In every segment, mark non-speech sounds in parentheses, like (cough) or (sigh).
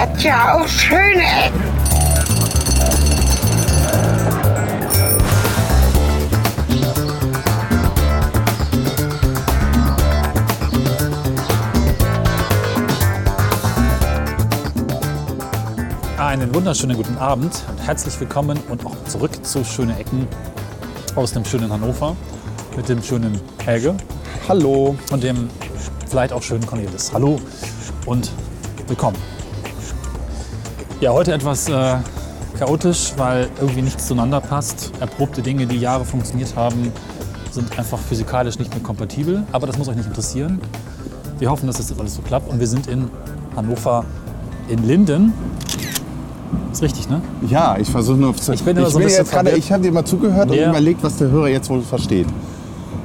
hat ja auch schöne Ecken. Einen wunderschönen guten Abend und herzlich willkommen und auch zurück zu Schöne Ecken aus dem schönen Hannover mit dem schönen Helge Hallo. und dem vielleicht auch schönen Cornelis. Hallo und willkommen. Ja, heute etwas äh, chaotisch, weil irgendwie nichts zueinander passt. Erprobte Dinge, die Jahre funktioniert haben, sind einfach physikalisch nicht mehr kompatibel. Aber das muss euch nicht interessieren. Wir hoffen, dass das jetzt alles so klappt. Und wir sind in Hannover in Linden. Ist richtig, ne? Ja, ich versuche nur zu. Ich bin immer so ein bisschen gerade, ich habe dir mal zugehört Ja. und überlegt, was der Hörer jetzt wohl versteht.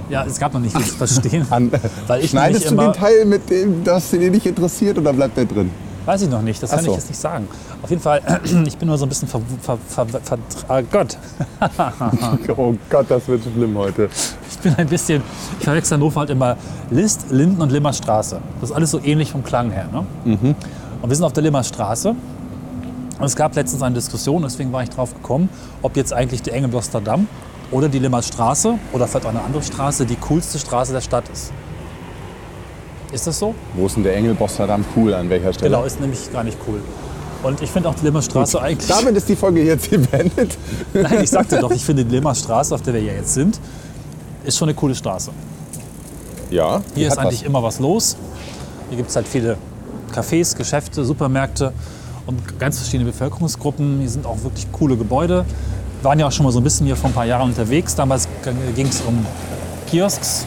Ja, es gab noch nicht zu (laughs) verstehen. An, Weil ich schneidest du immer- den Teil mit dem, das dir nicht interessiert oder bleibt der drin? Weiß ich noch nicht, das kann Ach so. ich jetzt nicht sagen. Auf jeden Fall, (clears throat) ich bin nur so ein bisschen ver... ver, ver, ver ah Gott, (laughs) Oh Gott, das wird schlimm heute. ich bin ein bisschen... Ich verwechsel Hannover halt immer List, Linden und Limmerstraße. Das ist alles so ähnlich vom Klang her. Ne? Mhm. Und wir sind auf der Limmerstraße. Und es gab letztens eine Diskussion, deswegen war ich drauf gekommen, ob jetzt eigentlich die Engelbloster Damm oder die Limmerstraße oder vielleicht auch eine andere Straße die coolste Straße der Stadt ist. Ist das so? Wo ist denn der Engelbosser cool? An welcher Stelle? Genau, ist nämlich gar nicht cool. Und ich finde auch die Limmerstraße eigentlich... Damit ist die Folge jetzt hier beendet. Nein, ich sagte doch, (laughs) ich finde die Limmer Straße, auf der wir ja jetzt sind, ist schon eine coole Straße. Ja. Hier ist eigentlich was. immer was los. Hier gibt es halt viele Cafés, Geschäfte, Supermärkte und ganz verschiedene Bevölkerungsgruppen. Hier sind auch wirklich coole Gebäude. Wir waren ja auch schon mal so ein bisschen hier vor ein paar Jahren unterwegs. Damals ging es um Kiosks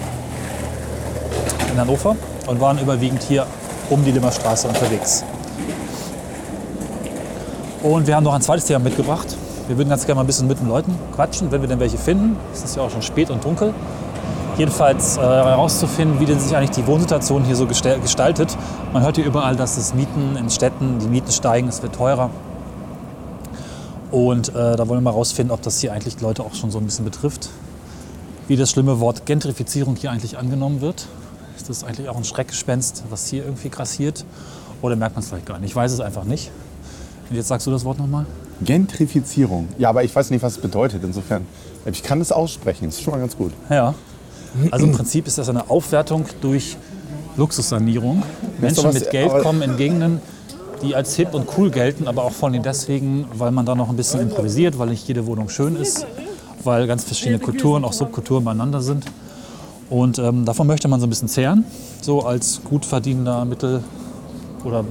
in Hannover und waren überwiegend hier um die Limmerstraße unterwegs. Und wir haben noch ein zweites Thema mitgebracht. Wir würden ganz gerne mal ein bisschen mit den Leuten quatschen, wenn wir denn welche finden. Es ist ja auch schon spät und dunkel. Jedenfalls äh, herauszufinden, wie denn sich eigentlich die Wohnsituation hier so gestaltet. Man hört hier überall, dass es Mieten in Städten, die Mieten steigen, es wird teurer. Und äh, da wollen wir mal herausfinden, ob das hier eigentlich die Leute auch schon so ein bisschen betrifft. Wie das schlimme Wort Gentrifizierung hier eigentlich angenommen wird. Ist das eigentlich auch ein Schreckgespenst, was hier irgendwie grassiert? Oder merkt man es vielleicht gar nicht? Ich weiß es einfach nicht. Und jetzt sagst du das Wort nochmal? Gentrifizierung. Ja, aber ich weiß nicht, was es bedeutet. Insofern, ich kann es aussprechen. Das ist schon mal ganz gut. Ja. Also im Prinzip ist das eine Aufwertung durch Luxussanierung. Menschen was- mit Geld kommen in Gegenden, die als hip und cool gelten, aber auch vor allem deswegen, weil man da noch ein bisschen improvisiert, weil nicht jede Wohnung schön ist, weil ganz verschiedene Kulturen, auch Subkulturen beieinander sind. Und ähm, davon möchte man so ein bisschen zehren, so als gut verdienender Mittel- oder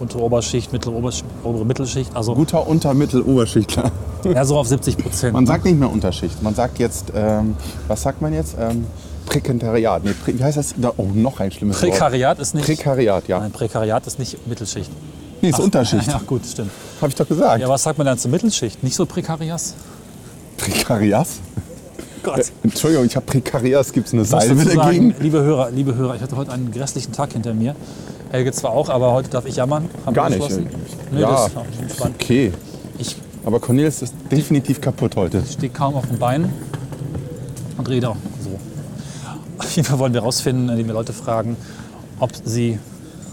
untere Oberschicht, mittlere Oberschicht, obere Mittelschicht, also Guter Untermittel-Oberschichtler. ja, so auf (laughs) 70 Prozent. Man sagt nicht mehr Unterschicht. Man sagt jetzt, ähm, was sagt man jetzt? Ähm, Prekariat. Nee, wie heißt das? Da, oh, noch ein schlimmes Wort. Prekariat ist nicht. Prekariat, ja. Nein, Prekariat ist nicht Mittelschicht. Nee, ist Unterschicht. (laughs) Ja, gut, stimmt. Habe ich doch gesagt. Ja, was sagt man dann zur Mittelschicht? Nicht so Prekarias? Prekarias? Gott. Entschuldigung, ich habe Prekarias. Gibt es eine Ich Salbe dagegen? liebe Hörer, liebe Hörer, ich hatte heute einen grässlichen Tag hinter mir. Helge zwar auch, aber heute darf ich jammern. Haben Gar nicht. Nee, ja, das ist okay. Ich Aber Cornelis ist definitiv kaputt heute. stehe kaum auf den Beinen und rede auch so. Auf jeden Fall wollen wir herausfinden, indem wir Leute fragen, ob sie.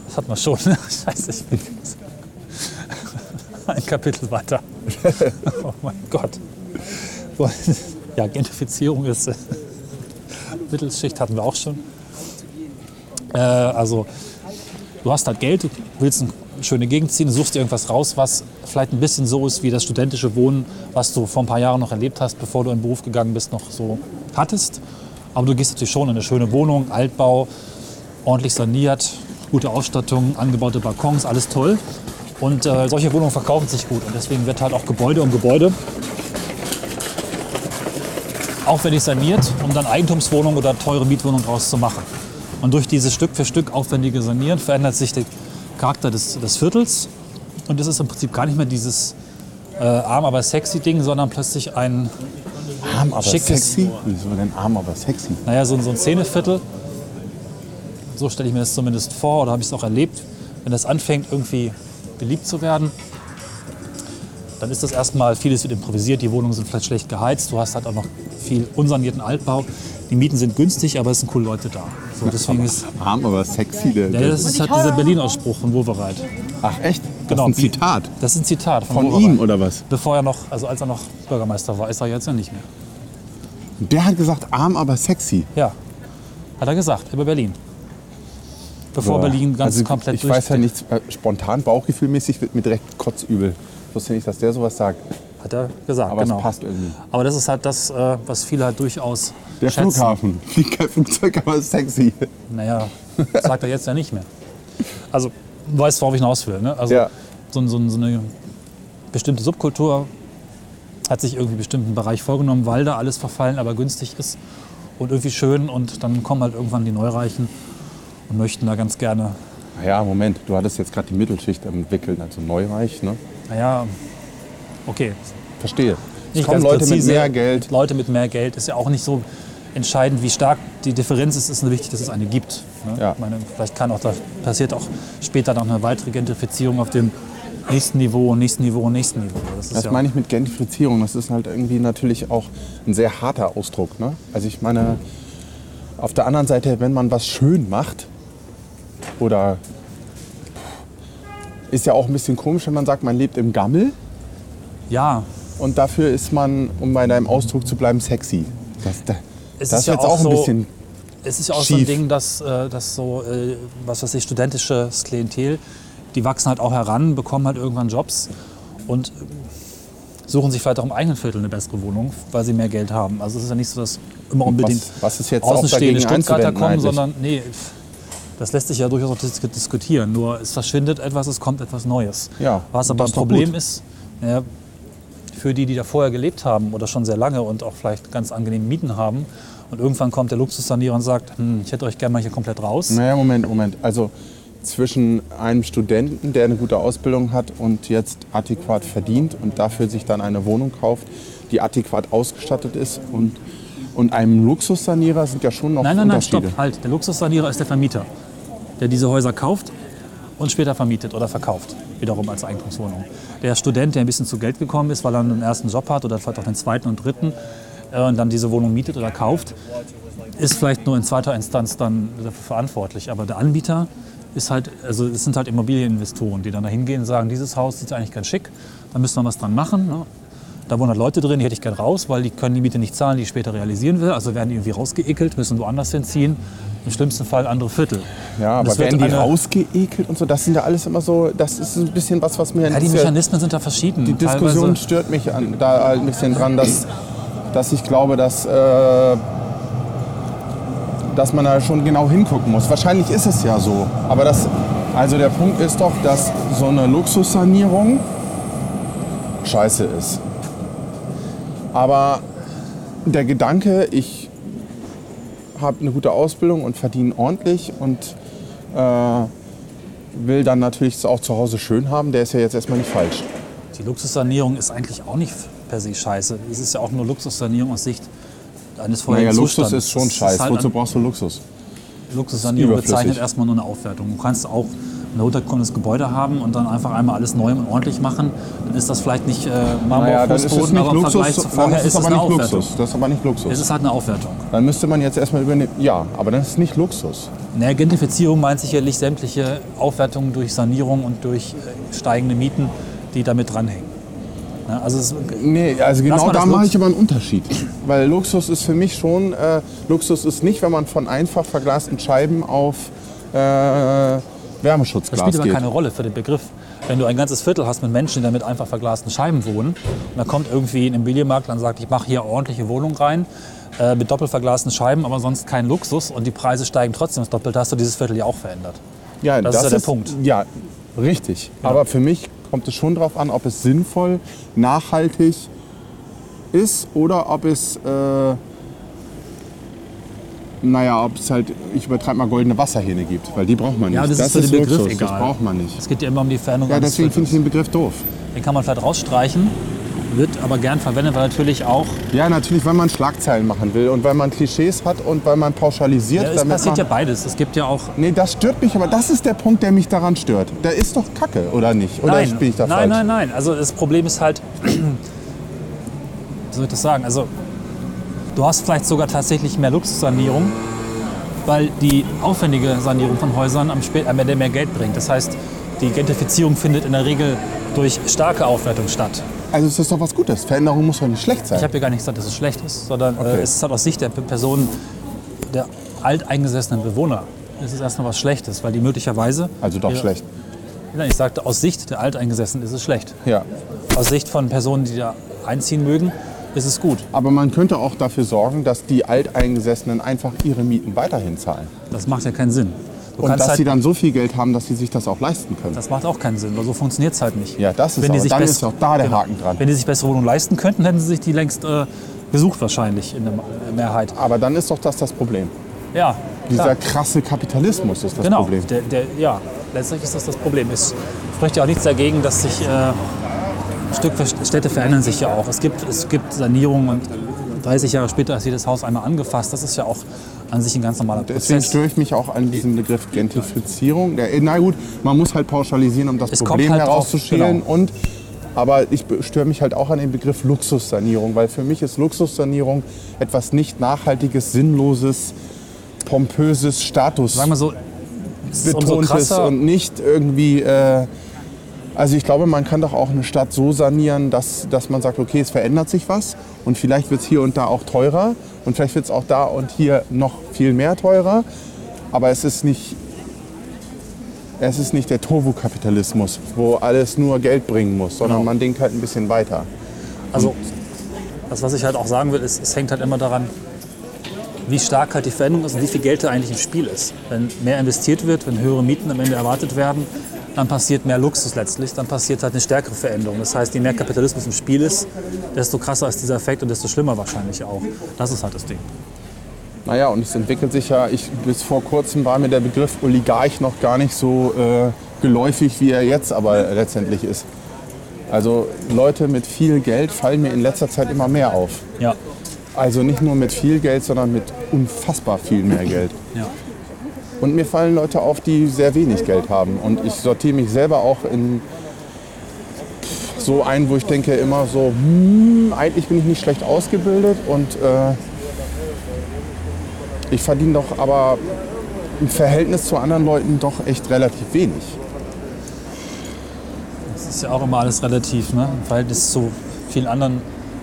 Das hat man schon. (laughs) Scheiße, ich bin. (laughs) Ein Kapitel weiter. (laughs) Oh mein Gott. Ja, Gentrifizierung ist. äh, Mittelschicht hatten wir auch schon. Äh, also, du hast halt Geld, du willst eine schöne Gegend ziehen, suchst dir irgendwas raus, was vielleicht ein bisschen so ist wie das studentische Wohnen, was du vor ein paar Jahren noch erlebt hast, bevor du in den Beruf gegangen bist, noch so hattest. Aber du gehst natürlich schon in eine schöne Wohnung, Altbau, ordentlich saniert, gute Ausstattung, angebaute Balkons, alles toll. Und äh, solche Wohnungen verkaufen sich gut. Und deswegen wird halt auch Gebäude um Gebäude aufwendig saniert, um dann Eigentumswohnungen oder teure Mietwohnungen draus zu machen. Und durch dieses Stück für Stück aufwendige Sanieren verändert sich der Charakter des, des Viertels. Und es ist im Prinzip gar nicht mehr dieses äh, arm, aber sexy Ding, sondern plötzlich ein, Arm, aber Schickes- sexy? Wieso denn arm, aber sexy? naja, so, ein- so ein Szeneviertel. So stelle ich mir das zumindest vor oder habe ich es auch erlebt. Wenn das anfängt, irgendwie beliebt zu werden, dann ist das erstmal, vieles wird improvisiert, die Wohnungen sind vielleicht schlecht geheizt, du hast halt auch noch viel unsanierten Altbau. Die Mieten sind günstig, aber es sind coole Leute da. So, deswegen ist, (laughs) Arm, aber sexy. Der, ja, das ist halt dieser Berlin-Ausspruch von Wovereit. ach, echt? Genau, Das ist ein Zitat. Das ist ein Zitat von, Von ihm oder was? Bevor er noch, also als er noch Bürgermeister war, ist er jetzt ja nicht mehr. Der hat gesagt, arm, aber sexy. Ja, hat er gesagt, über Berlin. Bevor Boah. Berlin ganz also, komplett Ich weiß ja nichts, äh, spontan, bauchgefühlmäßig wird mir direkt kotzübel. Ich wusste nicht, dass der sowas sagt. Hat er gesagt, Aber genau. es passt irgendwie. Aber das ist halt das, äh, was viele halt durchaus Der schätzen. Flughafen. (laughs) Fliegt kein Flugzeug, aber ist sexy. Naja, sagt er jetzt ja nicht mehr. Also, du weißt, worauf ich hinaus will. Ne? Also, Ja. so, so, so eine bestimmte Subkultur hat sich irgendwie bestimmten Bereich vorgenommen, weil da alles verfallen, aber günstig ist und irgendwie schön. Und dann kommen halt irgendwann die Neureichen und möchten da ganz gerne, Ja, Moment, du hattest jetzt gerade die Mittelschicht entwickelt, also Neureich, ne? naja, okay. Verstehe. Nicht kommen Leute mit präzise. mehr Geld. Leute mit mehr Geld ist ja auch nicht so entscheidend, wie stark die Differenz ist. Es ist nur wichtig, dass es eine gibt. Ne? Ja. Ich meine, vielleicht kann auch da passiert auch später noch eine weitere Gentrifizierung auf dem nächsten Niveau und nächsten Niveau und nächsten Niveau. Das Das ja, meine ich mit Gentrifizierung. Das ist halt irgendwie natürlich auch ein sehr harter Ausdruck. Ne? Also ich meine, auf der anderen Seite, wenn man was schön macht, oder ist ja auch ein bisschen komisch, wenn man sagt, man lebt im Gammel ja, und dafür ist man, um bei deinem Ausdruck zu bleiben, sexy. Das, das, Es das ist ja jetzt auch auch ein so- bisschen. es ist ja auch so ein Schief. Ding, dass, äh, dass so, äh, was weiß ich, studentisches Klientel, die wachsen halt auch heran, bekommen halt irgendwann Jobs und suchen sich vielleicht auch im eigenen Viertel eine bessere Wohnung, weil sie mehr Geld haben. Also es ist ja nicht so, dass immer unbedingt Was, was ist jetzt außenstehende Stuttgarter kommen, eigentlich? sondern nee, das lässt sich ja durchaus auch dis diskutieren. Nur es verschwindet etwas, es kommt etwas Neues. Ja, Was aber das doch Problem gut. ist, naja, für die, die da vorher gelebt haben oder schon sehr lange und auch vielleicht ganz angenehme Mieten haben und irgendwann kommt der Luxussanierer und sagt, hm, ich hätte euch gerne mal hier komplett raus. Naja, Moment, Moment. Also zwischen einem Studenten, der eine gute Ausbildung hat und jetzt adäquat verdient und dafür sich dann eine Wohnung kauft, die adäquat ausgestattet ist und, und einem Luxussanierer sind ja schon noch Nein, nein, nein, Unterschiede. stopp, halt. Der Luxussanierer ist der Vermieter, der diese Häuser kauft und später vermietet oder verkauft, wiederum als Eigentumswohnung. Der Student, der ein bisschen zu Geld gekommen ist, weil er einen ersten Job hat oder vielleicht auch den zweiten und dritten äh, und dann diese Wohnung mietet oder kauft, ist vielleicht nur in zweiter Instanz dann dafür verantwortlich. Aber der Anbieter ist halt, also es sind halt Immobilieninvestoren, die dann da hingehen und sagen, dieses Haus sieht eigentlich ganz schick, da müssen wir was dran machen. Ne? Da wohnen halt Leute drin, die hätte ich gern raus, weil die können die Miete nicht zahlen, die ich später realisieren will. Also werden die irgendwie rausgeekelt, müssen woanders hinziehen. Im schlimmsten Fall andere Viertel. Ja, aber werden die rausgeekelt und so, das sind ja alles immer so, das ist ein bisschen was, was mir Ja, die Mechanismen sind da verschieden. die Diskussion Teilweise, stört mich an, da halt ein bisschen dran, dass, dass ich glaube, dass, äh, dass man da schon genau hingucken muss. Wahrscheinlich ist es ja so. Aber das, also der Punkt ist doch, dass so eine Luxussanierung scheiße ist. Aber der Gedanke, ich habe eine gute Ausbildung und verdiene ordentlich und äh, will dann natürlich auch zu Hause schön haben, der ist ja jetzt erstmal nicht falsch. die Luxussanierung ist eigentlich auch nicht per se scheiße. Es ist ja auch nur Luxussanierung aus Sicht eines Naja, vorherigen Luxus Zustandes. ist schon Es scheiß. halt Wozu brauchst du Luxus? Luxussanierung bezeichnet erstmal nur eine Aufwertung. Du kannst auch ein runtergekommenes Gebäude haben und dann einfach einmal alles neu und ordentlich machen. Dann ist das vielleicht nicht äh, Marmor, Naja, Fußboden, aber im Luxus, Vergleich zu vorher ist es ist es aber eine nicht Aufwertung. Luxus. Das ist aber nicht Luxus. Es ist halt eine Aufwertung. Dann müsste man jetzt erstmal übernehmen, ja, aber das ist nicht Luxus. Naja, Gentrifizierung meint sicherlich sämtliche Aufwertungen durch Sanierung und durch äh, steigende Mieten, die damit dranhängen. Ja, also es, Nee, also genau da mache ich aber einen Unterschied. Weil Luxus ist für mich schon, äh, Luxus ist nicht, wenn man von einfach verglasten Scheiben auf äh, Das Wärmeschutzglas spielt aber keine Rolle für den Begriff. Wenn du ein ganzes Viertel hast mit Menschen, die da mit einfach verglasten Scheiben wohnen, und dann kommt irgendwie ein Immobilienmakler und sagt, ich mache hier ordentliche Wohnung rein, äh, mit doppelt verglasten Scheiben, aber sonst kein Luxus und die Preise steigen trotzdem das Doppelte, hast du dieses Viertel ja auch verändert. Ja, Das ist ja der Punkt. Ja, richtig. Aber für mich kommt es schon darauf an, ob es sinnvoll, nachhaltig ist oder ob es, äh, naja, ob es halt, ich übertreibe mal, goldene Wasserhähne gibt. Weil die braucht man nicht. Ja, das, ist für den Begriff Luxus, egal. Das braucht man nicht. Es geht ja immer um die Veränderung Ja, deswegen finde ich den Begriff doof. Den kann man vielleicht rausstreichen, wird aber gern verwendet, weil natürlich auch, Ja, natürlich, weil man Schlagzeilen machen will und weil man Klischees hat und weil man pauschalisiert. ja, es passiert ja beides. Es gibt ja auch Nee, das stört mich, aber das ist der Punkt, der mich daran stört. Der ist doch Kacke, oder nicht? Oder nein, bin ich da nein, falsch? nein, nein. Also das Problem ist halt, (clears throat) wie soll ich das sagen? Also du hast vielleicht sogar tatsächlich mehr Luxussanierung weil die aufwendige Sanierung von Häusern am, spät, am Ende mehr Geld bringt. Das heißt, die Gentrifizierung findet in der Regel durch starke Aufwertung statt. Also es ist doch was Gutes. Veränderung muss doch nicht schlecht sein. Ich habe ja gar nicht gesagt, dass es schlecht ist, sondern Okay. äh, es ist halt aus Sicht der Personen, der alteingesessenen Bewohner, ist es erstmal was Schlechtes, weil die möglicherweise... also doch Ja. schlecht. Nein, ich sagte, aus Sicht der Alteingesessenen ist es schlecht. Ja. Aus Sicht von Personen, die da einziehen mögen, ist es gut. Aber man könnte auch dafür sorgen, dass die Alteingesessenen einfach ihre Mieten weiterhin zahlen. Das macht ja keinen Sinn. Du Und dass halt, sie dann so viel Geld haben, dass sie sich das auch leisten können. das macht auch keinen Sinn, weil so funktioniert es halt nicht. Ja, das ist Wenn die aber, sich dann ist auch da der Genau. Haken dran. Wenn die sich bessere Wohnungen leisten könnten, hätten sie sich die längst äh, gesucht wahrscheinlich in der Mehrheit. Aber dann ist doch das das Problem. Ja, Dieser klar. krasse Kapitalismus ist das genau. Problem. Der, ja, letztlich ist das das Problem. Es spricht ja auch nichts dagegen, dass sich äh, Stück für Städte verändern sich ja auch. Es gibt, es gibt Sanierungen und 30 Jahre später ist jedes Haus einmal angefasst. Das ist ja auch an sich ein ganz normaler Deswegen Prozess. störe ich mich auch an diesem Begriff Gentrifizierung. Na gut, man muss halt pauschalisieren, um das Es Problem halt herauszuschälen. genau. Und, aber ich störe mich halt auch an den Begriff Luxussanierung, weil für mich ist Luxussanierung etwas nicht Nachhaltiges, Sinnloses, Pompöses, Status. Sagen wir so, betontes und nicht irgendwie. Äh, also ich glaube, man kann doch auch eine Stadt so sanieren, dass, dass man sagt, okay, es verändert sich was und vielleicht wird es hier und da auch teurer und vielleicht wird es auch da und hier noch viel mehr teurer. Aber es ist nicht, es ist nicht der Turbo-Kapitalismus, wo alles nur Geld bringen muss, sondern Genau. man denkt halt ein bisschen weiter. Also, das, was ich halt auch sagen will, ist, es hängt halt immer daran, wie stark halt die Veränderung ist und wie viel Geld da eigentlich im Spiel ist. Wenn mehr investiert wird, wenn höhere Mieten am Ende erwartet werden, dann passiert mehr Luxus letztlich, dann passiert halt eine stärkere Veränderung. Das heißt, je mehr Kapitalismus im Spiel ist, desto krasser ist dieser Effekt und desto schlimmer wahrscheinlich auch. Das ist halt das Ding. Naja, und es entwickelt sich ja, ich, bis vor kurzem war mir der Begriff Oligarch noch gar nicht so äh, geläufig, wie er jetzt aber letztendlich ist. Also Leute mit viel Geld fallen mir in letzter Zeit immer mehr auf. Ja, Also nicht nur mit viel Geld, sondern mit unfassbar viel mehr Geld. ja. Und mir fallen Leute auf, die sehr wenig Geld haben. Und ich sortiere mich selber auch in so ein, wo ich denke immer so, hm, eigentlich bin ich nicht schlecht ausgebildet und äh, ich verdiene doch aber im Verhältnis zu anderen Leuten doch echt relativ wenig. Das ist ja auch immer alles relativ, ne? Im Verhältnis zu vielen anderen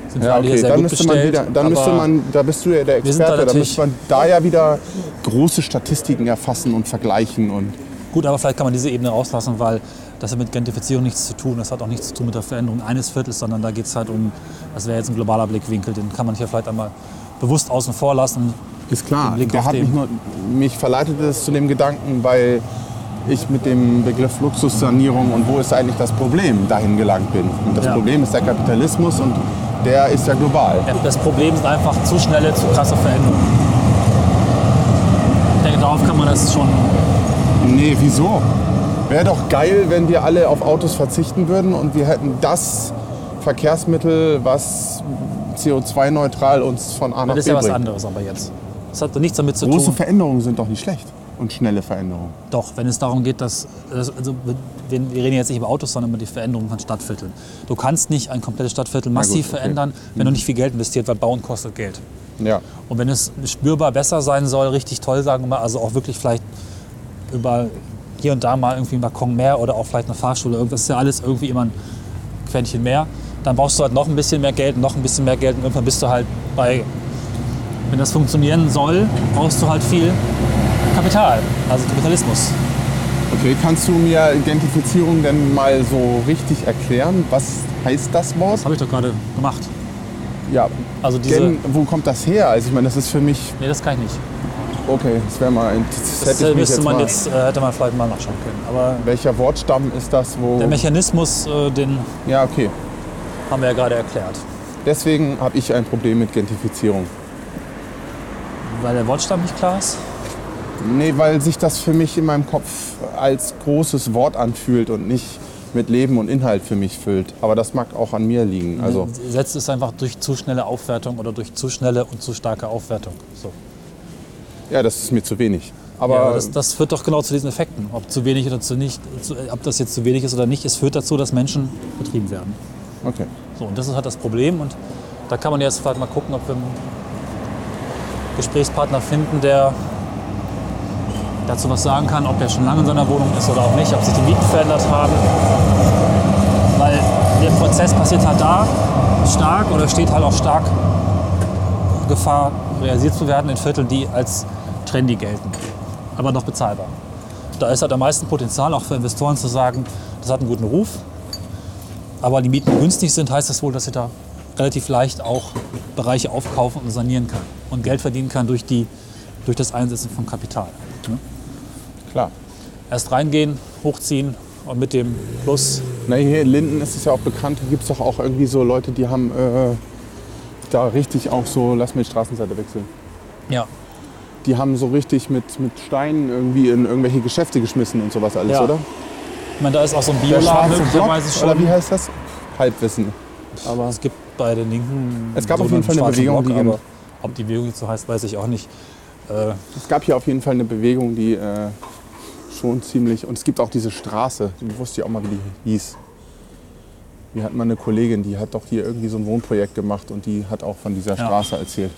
sind wir Ja, alle hier okay, sehr dann gut müsste man bestellt. wieder, dann müsste man, da bist du ja der Wir da Experte, da natürlich- müsste man da ja wieder große Statistiken erfassen und vergleichen und Gut, aber vielleicht kann man diese Ebene rauslassen, weil das hat mit Gentrifizierung nichts zu tun. Das hat auch nichts zu tun mit der Veränderung eines Viertels, sondern da geht es halt um, das wäre jetzt ein globaler Blickwinkel, den kann man hier vielleicht einmal bewusst außen vor lassen. Ist klar, der hat mich, nur, mich verleitet es zu dem Gedanken, weil ich mit dem Begriff Luxussanierung und wo ist eigentlich das Problem dahin gelangt bin. Und das Ja. Problem ist der Kapitalismus und der ist ja global. Das Problem sind einfach zu schnelle, zu krasse Veränderungen. Ich denke, darauf kann man das schon. Nee, wieso? Wäre doch geil, wenn wir alle auf Autos verzichten würden und wir hätten das Verkehrsmittel, was CO2-neutral uns von A nach Das ist B ja was bringt. anderes aber jetzt. Das hat doch nichts damit zu Große tun. Veränderungen sind doch nicht schlecht. Und schnelle Veränderungen. Doch, wenn es darum geht, dass. Also, wir, reden jetzt nicht über Autos, sondern über die Veränderung von Stadtvierteln. Du kannst nicht ein komplettes Stadtviertel massiv okay. verändern, wenn du nicht viel Geld investiert, weil Bauen kostet Geld. Ja. Und wenn es spürbar besser sein soll, richtig toll, sagen wir mal, also auch wirklich vielleicht über hier und da mal irgendwie ein Balkon mehr oder auch vielleicht eine Fahrschule, irgendwas ist ja alles irgendwie immer ein Quäntchen mehr, dann brauchst du halt noch ein bisschen mehr Geld, noch ein bisschen mehr Geld und irgendwann bist du halt bei, wenn das funktionieren soll, brauchst du halt viel Kapital, also Kapitalismus. Okay, kannst du mir Identifizierung denn mal so richtig erklären? Was heißt das Wort? Das habe ich doch gerade gemacht. Ja, Also diese, Gen, wo kommt das her? Also ich meine, das ist für mich, nee, das kann ich nicht. okay, das wäre mal, das, Das hätte äh, jetzt man mal, jetzt, äh, hätte man vielleicht mal nachschauen können. Aber welcher Wortstamm ist das, wo, der Mechanismus, äh, den ja okay. haben wir ja gerade erklärt. Deswegen habe ich ein Problem mit Gentrifizierung. Weil der Wortstamm nicht klar ist. Nee, weil sich das für mich in meinem Kopf als großes Wort anfühlt und nicht mit Leben und Inhalt für mich füllt. Aber das mag auch an mir liegen. Also, Setzt es einfach durch zu schnelle Aufwertung oder durch zu schnelle und zu starke Aufwertung. So. ja, das ist mir zu wenig. Aber ja, aber das, das führt doch genau zu diesen Effekten. Ob zu wenig oder zu nicht, zu, ob das jetzt zu wenig ist oder nicht, es führt dazu, dass Menschen betrieben werden. okay. So, und das ist halt das Problem. Und da kann man jetzt vielleicht mal gucken, ob wir einen Gesprächspartner finden, der dazu was sagen kann, ob er schon lange in seiner Wohnung ist oder auch nicht, ob sich die Mieten verändert haben. Weil der Prozess passiert halt da stark oder steht halt auch stark Gefahr, realisiert zu werden in Vierteln, die als trendy gelten, aber noch bezahlbar. Da ist halt am meisten Potenzial auch für Investoren zu sagen, das hat einen guten Ruf, aber die Mieten günstig sind, heißt das wohl, dass sie da relativ leicht auch Bereiche aufkaufen und sanieren kann und Geld verdienen kann durch, die, durch das Einsetzen von Kapital. Ne? Klar. Erst reingehen, hochziehen und mit dem Plus, Na, hier in Linden ist es ja auch bekannt, hier gibt es doch auch irgendwie so Leute, die haben äh, da richtig auch so, lass mir die Straßenseite wechseln. ja, Die haben so richtig mit, mit Steinen irgendwie in irgendwelche Geschäfte geschmissen und sowas alles, Ja. oder? ich meine, da ist auch so ein Bioladen möglicherweise oder wie schon. heißt das? Halbwissen. Aber Es gibt bei den Linken Es gab so auf jeden Fall eine Bewegung, Block, die- aber ob die Bewegung jetzt so heißt, weiß ich auch nicht. Äh, es gab hier auf jeden Fall eine Bewegung, die äh, schon ziemlich. Und es gibt auch diese Straße, die wusste ich auch mal, wie die hieß. Wir hatten mal eine Kollegin, die hat doch hier irgendwie so ein Wohnprojekt gemacht und die hat auch von dieser Ja. Straße erzählt.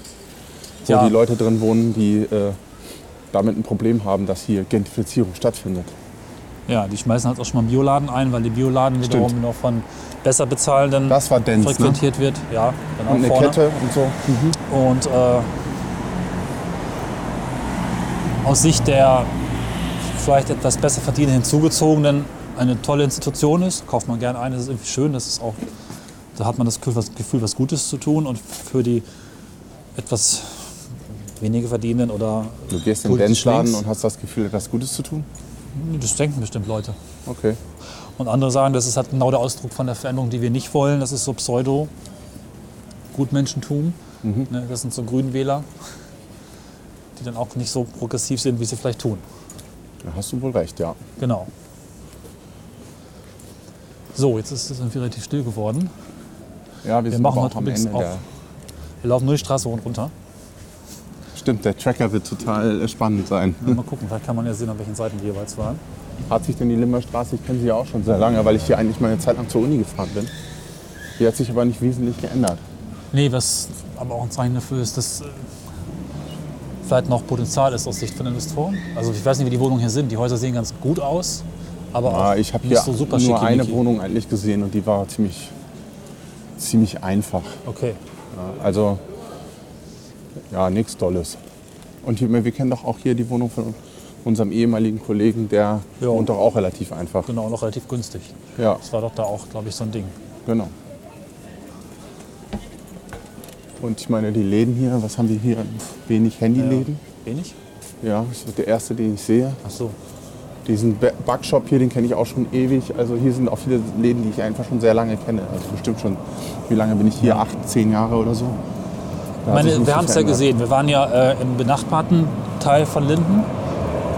Wo Ja. die Leute drin wohnen, die äh, damit ein Problem haben, dass hier Gentrifizierung stattfindet. Ja, die schmeißen halt auch schon mal einen Bioladen ein, weil die Bioladen Stimmt. wiederum noch von besser bezahlenden Das war Dance, ne? frequentiert wird. Ja, genau Und eine vorne. Kette und so. Und äh, aus Sicht der vielleicht etwas besser verdienenden Hinzugezogenen eine tolle Institution ist, kauft man gerne ein, das ist irgendwie schön, das ist auch, da hat man das Gefühl, was, Gutes zu tun und für die etwas weniger verdienenden oder Du gehst in den links, und hast das Gefühl, etwas Gutes zu tun? das denken bestimmt Leute. Okay. Und andere sagen, das ist halt genau der Ausdruck von der Veränderung, die wir nicht wollen. Das ist so Pseudo-Gutmenschentum. Ne, das sind so Grünwähler, die dann auch nicht so progressiv sind, wie sie vielleicht tun. Da hast du wohl recht, ja. Genau. So, jetzt ist es irgendwie relativ still geworden. Ja, wir, sind machen aber auch am Ende auch- der. Wir laufen nur die Straße hoch und runter. Stimmt, der Tracker wird total äh, spannend sein. Mal gucken, vielleicht kann man ja sehen, an welchen Seiten wir jeweils waren. Hat sich denn die Limmerstraße, ich kenne sie ja auch schon sehr lange, weil ich hier eigentlich mal eine Zeit lang zur Uni gefahren bin. Die hat sich aber nicht wesentlich geändert. Nee, was aber auch ein Zeichen dafür ist, dass äh, vielleicht noch Potenzial ist aus Sicht von Investoren. Also ich weiß nicht, wie die Wohnungen hier sind. Die Häuser sehen ganz gut aus, aber auch Ah, ich habe hier so super nur eine. Wohnung eigentlich gesehen und die war ziemlich, ziemlich einfach. Okay. Ja, also, ja, nichts Dolles. Und hier, wir kennen doch auch hier die Wohnung von unserem ehemaligen Kollegen, der Ja. wohnt doch auch relativ einfach. Genau, noch relativ günstig. Ja, Das war doch da auch, glaube ich, so ein Ding. genau. Und ich meine, die Läden hier, was haben wir hier? Wenig Handyläden. Wenig? Ja, das ist der erste, den ich sehe. Ach so. Diesen Ba- Backshop hier, den kenne ich auch schon ewig. Also hier sind auch viele Läden, die ich einfach schon sehr lange kenne. Also bestimmt schon, wie lange bin ich hier? Acht, zehn Jahre oder so. Da Meine, wir haben es ja gesehen. Wir waren ja äh, im benachbarten Teil von Linden,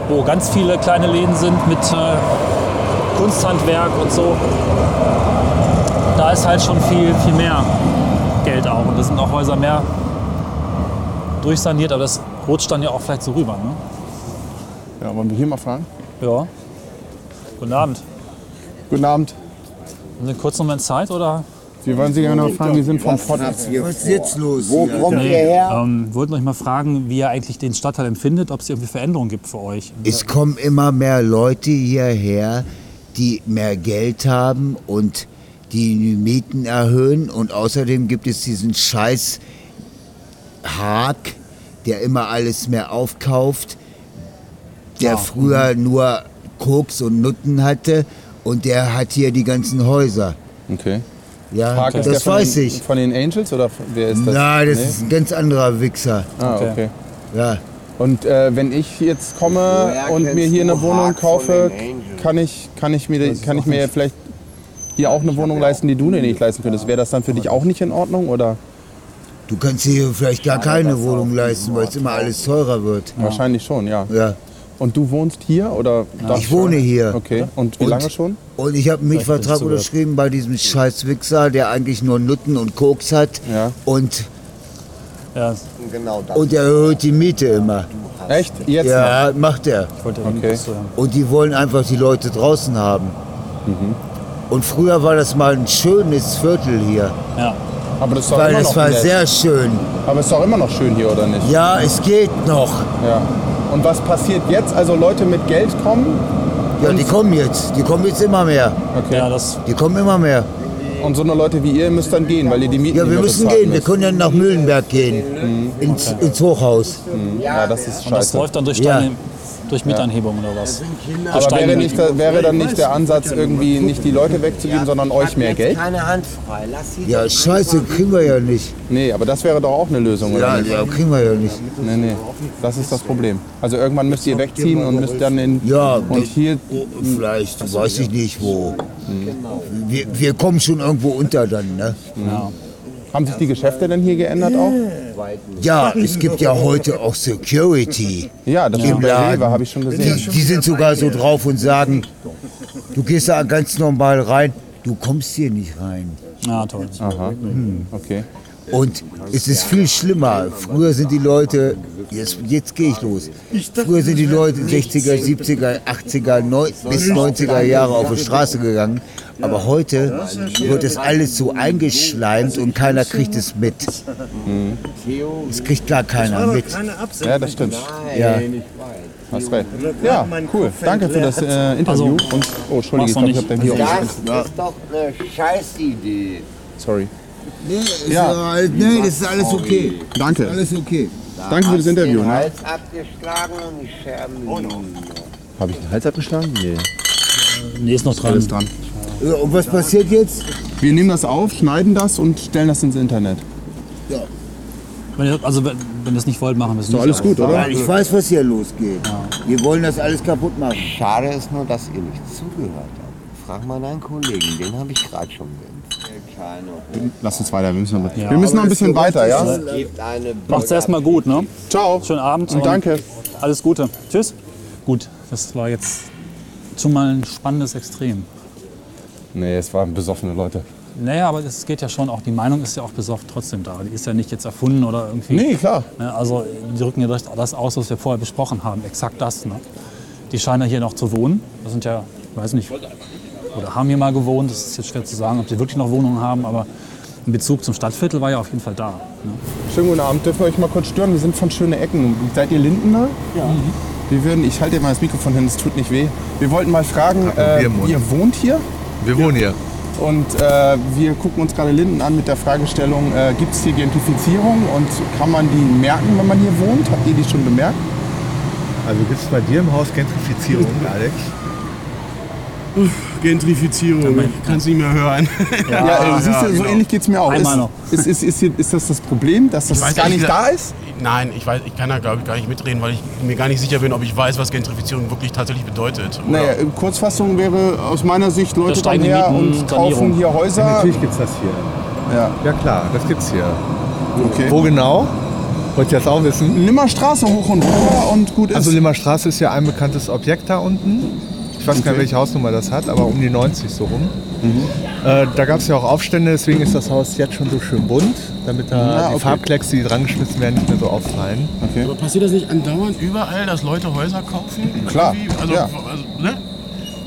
wo ganz viele kleine Läden sind mit äh, Kunsthandwerk und so. Da ist halt schon viel, viel mehr Geld auch. Und da sind auch Häuser mehr durchsaniert, aber das rutscht dann ja auch vielleicht so rüber. Ne? Ja, wollen wir hier mal fragen? Ja. Guten Abend. Guten Abend. Haben Sie einen kurzen Moment Zeit oder? Wir wollen Sie gerne mal fragen, wir sind vom Pott. Was ist jetzt los? Wo kommt ihr Nee, her? ähm, wollten euch mal fragen, wie ihr eigentlich den Stadtteil empfindet, ob es irgendwie Veränderungen gibt für euch. Es kommen immer mehr Leute hierher, die mehr Geld haben und die Mieten erhöhen. Und außerdem gibt es diesen Scheiß Haag, der immer alles mehr aufkauft, der früher nur Koks und Nutten hatte und der hat hier die ganzen Häuser. Okay. Ja, Park ist der das weiß den, ich. Von den Angels oder von- wer ist das? Nein, das Nee? ist ein ganz anderer Wichser. Ah, Okay. okay. Ja. Und äh, wenn ich jetzt komme Woher und mir hier eine Wohnung kaufe, kann ich, kann ich mir, kann ich mir vielleicht hier auch eine Wohnung leisten, die du dir nicht leisten könntest. Wäre das dann für dich auch nicht in Ordnung? Oder? Du kannst dir vielleicht gar keine Wohnung leisten, weil es immer alles teurer wird. Wahrscheinlich schon, ja. Ja. Und du wohnst hier oder? darfst Ich du- wohne hier. Okay. Und wie Und- lange schon? Und ich habe einen Mietvertrag unterschrieben bei diesem scheiß Wichser, der eigentlich nur Nutten und Koks hat. Ja. Und, Ja, Genau das. und er erhöht die Miete immer. Echt? Jetzt? Ja, macht er. ich wollte Okay. Und die wollen einfach die Leute draußen haben. Und früher war das mal ein schönes Viertel hier. Ja. Aber das ist doch weil immer es noch war nett. sehr schön. Aber es ist doch immer noch schön hier, oder nicht? Ja, es geht noch. Ja. Und was passiert jetzt? Also Leute mit Geld kommen Ja, die kommen jetzt. Die kommen jetzt immer mehr. okay. Ja, das, Die kommen immer mehr. und so eine Leute wie ihr müsst dann gehen, weil ihr die Mieten Ja, wir müssen gehen. Wir müsst. können ja nach Mühlenberg gehen. Ins, ins Hochhaus. Ja, das ist und das scheiße. läuft dann durch, Ja. deine, durch Mietanhebung oder was? Aber wäre, nicht, wäre dann nicht der Ansatz, irgendwie nicht die Leute wegzugeben, sondern euch mehr Geld? Keine Hand frei. Lass sie Ja, scheiße, kriegen wir ja nicht. Nee, aber das wäre doch auch eine Lösung, oder Ja, nicht? ja, kriegen wir ja nicht. Nee, nee. Das ist das Problem. Also irgendwann müsst ihr wegziehen und müsst dann in. Ja, und hier. Oh, vielleicht, weiß ich nicht wo. Wir, wir kommen schon irgendwo unter dann, ne? Ja. Haben sich die Geschäfte denn hier geändert auch? Ja, es gibt ja heute auch Security. Ja, das Im Laden. Habe ich schon gesehen. Die, die sind sogar so drauf und sagen, du gehst da ganz normal rein, du kommst hier nicht rein. ja, toll. Aha. Okay. Und es ist viel schlimmer. Früher sind die Leute, jetzt, jetzt gehe ich los. Früher sind die Leute 60er, 70er, 80er, neun- bis 90er Jahre auf die Straße gegangen. Aber heute wird es alles so eingeschleimt und keiner kriegt es mit. Es kriegt gar keiner mit. Ja, das stimmt. Ja. Hast recht. Ja, cool. Danke für das äh, Interview. Also, und, oh, Entschuldige, mach's ich glaube, ich habe dein Bier Das ist doch eine Scheißidee. Sorry. Nee, Ja. nee, das ist alles okay. Danke. Alles okay. Danke für das Interview. Den Ne? Hals abgeschlagen und die Scherben liegen. Habe ich den Hals abgeschlagen? Nee. Nee, ist noch dran. Alles dran. Ja, Und was passiert jetzt? Wir nehmen das auf, schneiden das und stellen das ins Internet. Wenn ihr, also wenn, ihr es nicht wollt, machen wir es Ist doch nicht. alles gut, oder? Weil ich weiß, was hier losgeht. Wir wollen das alles kaputt machen. Schade ist nur, dass ihr nicht zugehört habt. Frag mal deinen Kollegen, den habe ich gerade schon geimpft. Keine. Lass uns weiter, wir müssen noch, Ja. wir müssen noch ein bisschen weiter, ja? Macht's erstmal gut, ne? Ciao. Schönen Abend Und danke. Alles Gute. Tschüss. Gut, das war jetzt schon mal ein spannendes Extrem. Nee, es waren besoffene Leute. Naja, aber es geht ja schon auch, die Meinung ist ja auch besoffen trotzdem da. Die ist ja nicht jetzt erfunden oder irgendwie. Nee, klar. Ne, also die rücken ja durch das aus, was wir vorher besprochen haben. Exakt das. Ne? Die scheinen ja hier noch zu wohnen. Das sind ja, ich weiß nicht, oder haben hier mal gewohnt. Das ist jetzt schwer zu sagen, ob sie wirklich noch Wohnungen haben. Aber ein Bezug zum Stadtviertel war ja auf jeden Fall da. Ne? Schönen guten Abend. Dürfen wir euch mal kurz stören? Wir sind von Schöne Ecken. Seid ihr Lindener? Ja. Wir würden, ich halte dir mal das Mikrofon hin, es tut nicht weh. Wir wollten mal fragen, äh, ihr wohnt hier? Wir wohnen hier. Und äh, wir gucken uns gerade Linden an mit der Fragestellung, äh, gibt es hier Gentrifizierung und kann man die merken, wenn man hier wohnt? Habt ihr die schon bemerkt? Also gibt es bei dir im Haus Gentrifizierung, Alex? Gentrifizierung, ich kann es nicht mehr hören. Ja, (laughs) äh, siehst du, so genau. ähnlich geht es mir auch. Einmal ist, noch. Ist, ist, ist, ist das das Problem, dass das gar nicht da ist? Nein, ich, weiß, ich kann da glaube ich gar nicht mitreden, weil ich mir gar nicht sicher bin, ob ich weiß, was Gentrifizierung wirklich tatsächlich bedeutet. Oder- Naja, äh, Kurzfassung wäre aus meiner Sicht, Leute kommen her Mieten, und kaufen Sanierung. hier Häuser. Natürlich gibt es das hier. Ja, Ja klar, das gibt's hier. okay. Wo genau? Wollt ihr das auch wissen? Nimmer Straße hoch und runter und gut ist. Also Limmer Straße ist ja ein bekanntes Objekt da unten. Ich weiß gar nicht, welche Hausnummer das hat, aber um die 90 so rum. Äh, da gab es ja auch Aufstände, deswegen ist das Haus jetzt schon so schön bunt, damit da Ja, die okay. Farbklecks, die dran geschmissen werden, nicht mehr so auffallen. okay. Aber passiert das nicht andauernd überall, dass Leute Häuser kaufen? Klar? Also, ja. also, ne?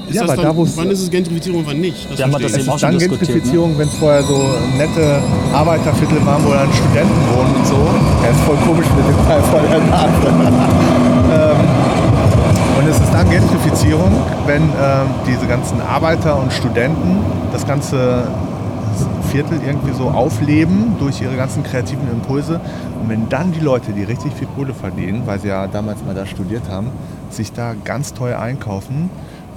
Ist Ja, das aber dann, da, wo's- wann ist es Gentrifizierung und wann nicht? Das halt verstehe das ich. eben auch ist schon dann. Ne? Gentrifizierung, wenn es vorher so nette Arbeiterviertel waren, wo dann Studenten wohnen und so. Er ist voll komisch mit dem Teil vor der Nase. ähm, Gentrifizierung, wenn ähm, diese ganzen Arbeiter und Studenten das ganze Viertel irgendwie so aufleben durch ihre ganzen kreativen Impulse. Und wenn dann die Leute, die richtig viel Kohle verdienen, weil sie ja damals mal da studiert haben, sich da ganz teuer einkaufen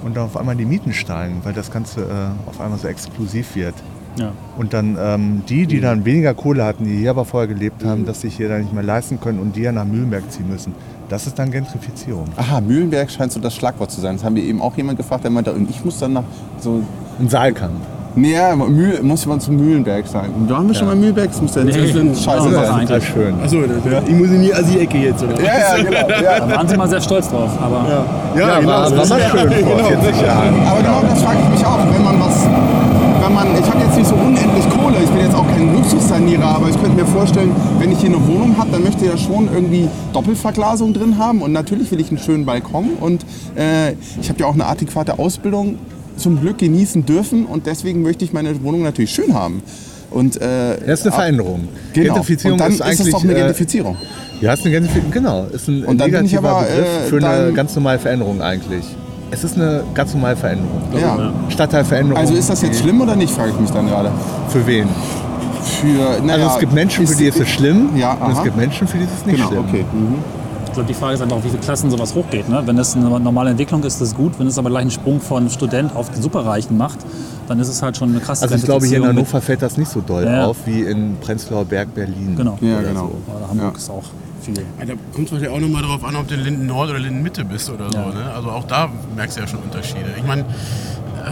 und dann auf einmal die Mieten steigen, weil das Ganze äh, auf einmal so exklusiv wird. Ja. Und dann ähm, die, die dann weniger Kohle hatten, die hier aber vorher gelebt haben, dass sich hier dann nicht mehr leisten können und die ja nach Mühlenberg ziehen müssen. Das ist dann Gentrifizierung. Aha, Mühlenberg scheint so das Schlagwort zu sein. Das haben wir eben auch jemand gefragt, der meinte, und ich muss dann nach so. Ein Saalkamp. Nee, ja, Mühl, muss man zu Mühlenberg sagen. Und da haben wir schon mal Mühlenberg, das muss ja Nee, scheiße ja, sein. Total schön. Achso, ich muss in die Assi-Ecke jetzt, oder? Ja, ja, genau. (laughs) Ja. Da waren sie mal sehr stolz drauf. Aber Ja, genau, war, so war ist mal es. schön vor 40 Jahren. Aber genau das frage ich mich auch, wenn man was, wenn man, ich habe jetzt nicht so unendlich Kohle, ich bin jetzt auch kein Luxussanierer, aber ich könnte mir vorstellen, wenn ich hier eine Wohnung habe, dann möchte ich ja schon irgendwie Doppelverglasung drin haben und natürlich will ich einen schönen Balkon und äh, ich habe ja auch eine adäquate Ausbildung zum Glück genießen dürfen und deswegen möchte ich meine Wohnung natürlich schön haben. Und äh, Das ist eine Veränderung. Genau. Gentrifizierung und dann ist ist, eigentlich. es doch eine äh, Gentrifizierung. Ja, ist eine Gentrifizierung, genau. Ist ein Und dann bin ich negativer aber, Begriff äh, für eine dann- ganz normale Veränderung eigentlich. Es ist eine ganz normale Veränderung. Ja. Stadtteilveränderung. Also ist das jetzt schlimm oder nicht, frage ich mich dann gerade. Für wen? Für, naja, Also es gibt Menschen, für die ist es schlimm Ja, und es gibt Menschen, für die ist es nicht Genau, schlimm. okay. Mhm. Glaube, die Frage ist einfach, auf wie viele Klassen sowas hochgeht. Ne? Wenn es eine normale Entwicklung ist, ist das gut. Wenn es aber gleich einen Sprung von Student auf den Superreichen macht, dann ist es halt schon eine krasse Also ich glaube, hier in Hannover fällt das nicht so doll Ja. auf wie in Prenzlauer Berg, Berlin. Genau. Ja, Oder genau. so. Oder Hamburg Ja. ist auch viel. Ja, da kommt es wahrscheinlich auch nochmal darauf an, ob du in Linden Nord oder Linden Mitte bist oder so. Ja. Ne? Also auch da merkst du ja schon Unterschiede. Ich meine,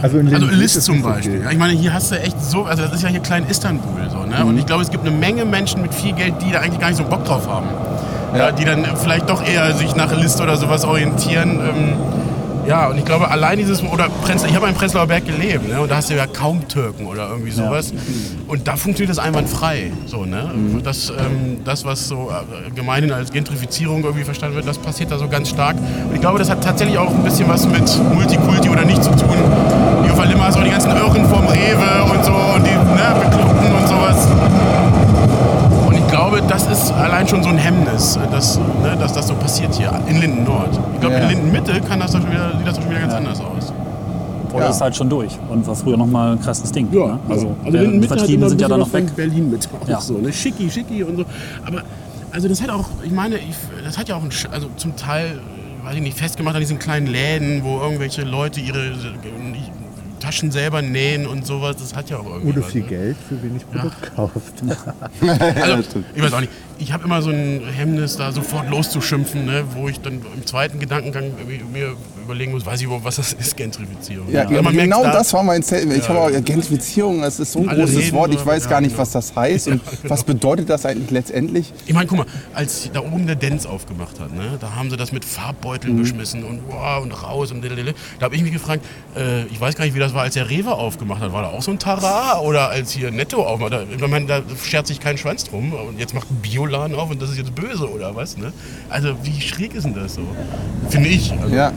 Also in also List ist zum so Beispiel. Ja, ich meine, hier hast du echt so, also das ist ja hier klein Istanbul so. Ne? Mhm. Und ich glaube, es gibt eine Menge Menschen mit viel Geld, die da eigentlich gar nicht so Bock drauf haben. Ja. die dann vielleicht doch eher sich nach List oder sowas orientieren. Ähm, ja, und ich glaube, allein dieses, oder Prenzlau, ich habe in Prenzlauer Berg gelebt, ne? und da hast du ja kaum Türken oder irgendwie sowas. Und da funktioniert das einwandfrei. So, ne? Mhm. das, ähm, das, was so äh, gemeinhin als Gentrifizierung irgendwie verstanden wird, das passiert da so ganz stark. Und ich glaube, das hat tatsächlich auch ein bisschen was mit Multikulti oder nicht zu tun. Der Limmer auch die ganzen Irren vom Rewe und so und die ne, Bekloppten und sowas. Und ich glaube, das ist allein schon so ein Hemmnis, dass, ne, dass das so passiert hier in Linden Nord. Ich glaube, Ja. in Linden Mitte kann das schon wieder, sieht das schon wieder ganz anders aus. Oder Ja. ist halt schon durch und war früher noch mal ein krasses Ding. ne? Also, also Linden die Mitte immer sind ja dann noch weg. Berlin mit auch Ja. so, ne? Schicki, schicki und so. Aber also das hat auch, ich meine, ich, das hat ja auch ein, Sch- also zum Teil, weiß ich nicht, festgemacht an diesen kleinen Läden, wo irgendwelche Leute ihre äh, Taschen selber nähen und sowas. Das hat ja auch irgendwie. Oder viel ne? Geld für wenig Produkt kauft. (laughs) Also, ich weiß auch nicht. Ich habe immer so ein Hemmnis, da sofort loszuschimpfen, ne, wo ich dann im zweiten Gedankengang mir überlegen muss, weiß ich überhaupt, was das ist, Gentrifizierung. Ja, merkt genau da- das war mein Statement. Ich habe auch Gentrifizierung, das ist so ein großes reden Wort. Ich weiß gar nicht, ja, was das heißt (laughs) und genau. was bedeutet das eigentlich letztendlich. Ich meine, guck mal, als da oben der Dance aufgemacht hat, ne, da haben sie das mit Farbbeuteln Mhm. beschmissen und wow und raus und dililili. Da habe ich mich gefragt, äh, ich weiß gar nicht, wie das war, als der Rewe aufgemacht hat. War da auch so ein Tara oder als hier Netto aufmacht? Da, ich meine, da schert sich kein Schwanz drum und jetzt macht ein Bioladen auf und das ist jetzt böse oder was? Ne? Also wie schräg ist denn das so? Finde ich. Also, Ja.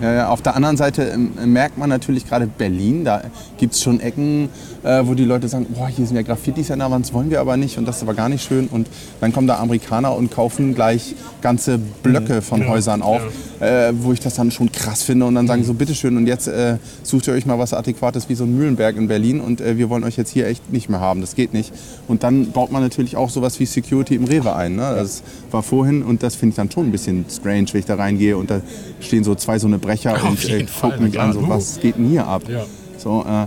Ja, ja, auf der anderen Seite ähm, merkt man natürlich gerade Berlin, da gibt es schon Ecken, äh, wo die Leute sagen, boah, hier sind ja Graffitis an der Wand, das wollen wir aber nicht und das ist aber gar nicht schön. Und dann kommen da Amerikaner und kaufen gleich ganze Blöcke von Ja, Häusern auf, äh, wo ich das dann schon krass finde und dann sagen so, bitteschön und jetzt äh, sucht ihr euch mal was Adäquates wie so ein Mühlenberg in Berlin und äh, wir wollen euch jetzt hier echt nicht mehr haben, das geht nicht. Und dann baut man natürlich auch sowas wie Security im Rewe ein. Ne? Das war vorhin und das finde ich dann schon ein bisschen strange, wenn ich da reingehe und da stehen so zwei so eine Brecher Auf und äh, gucken ja, an, so, du. was geht denn hier ab? Ja. So, äh,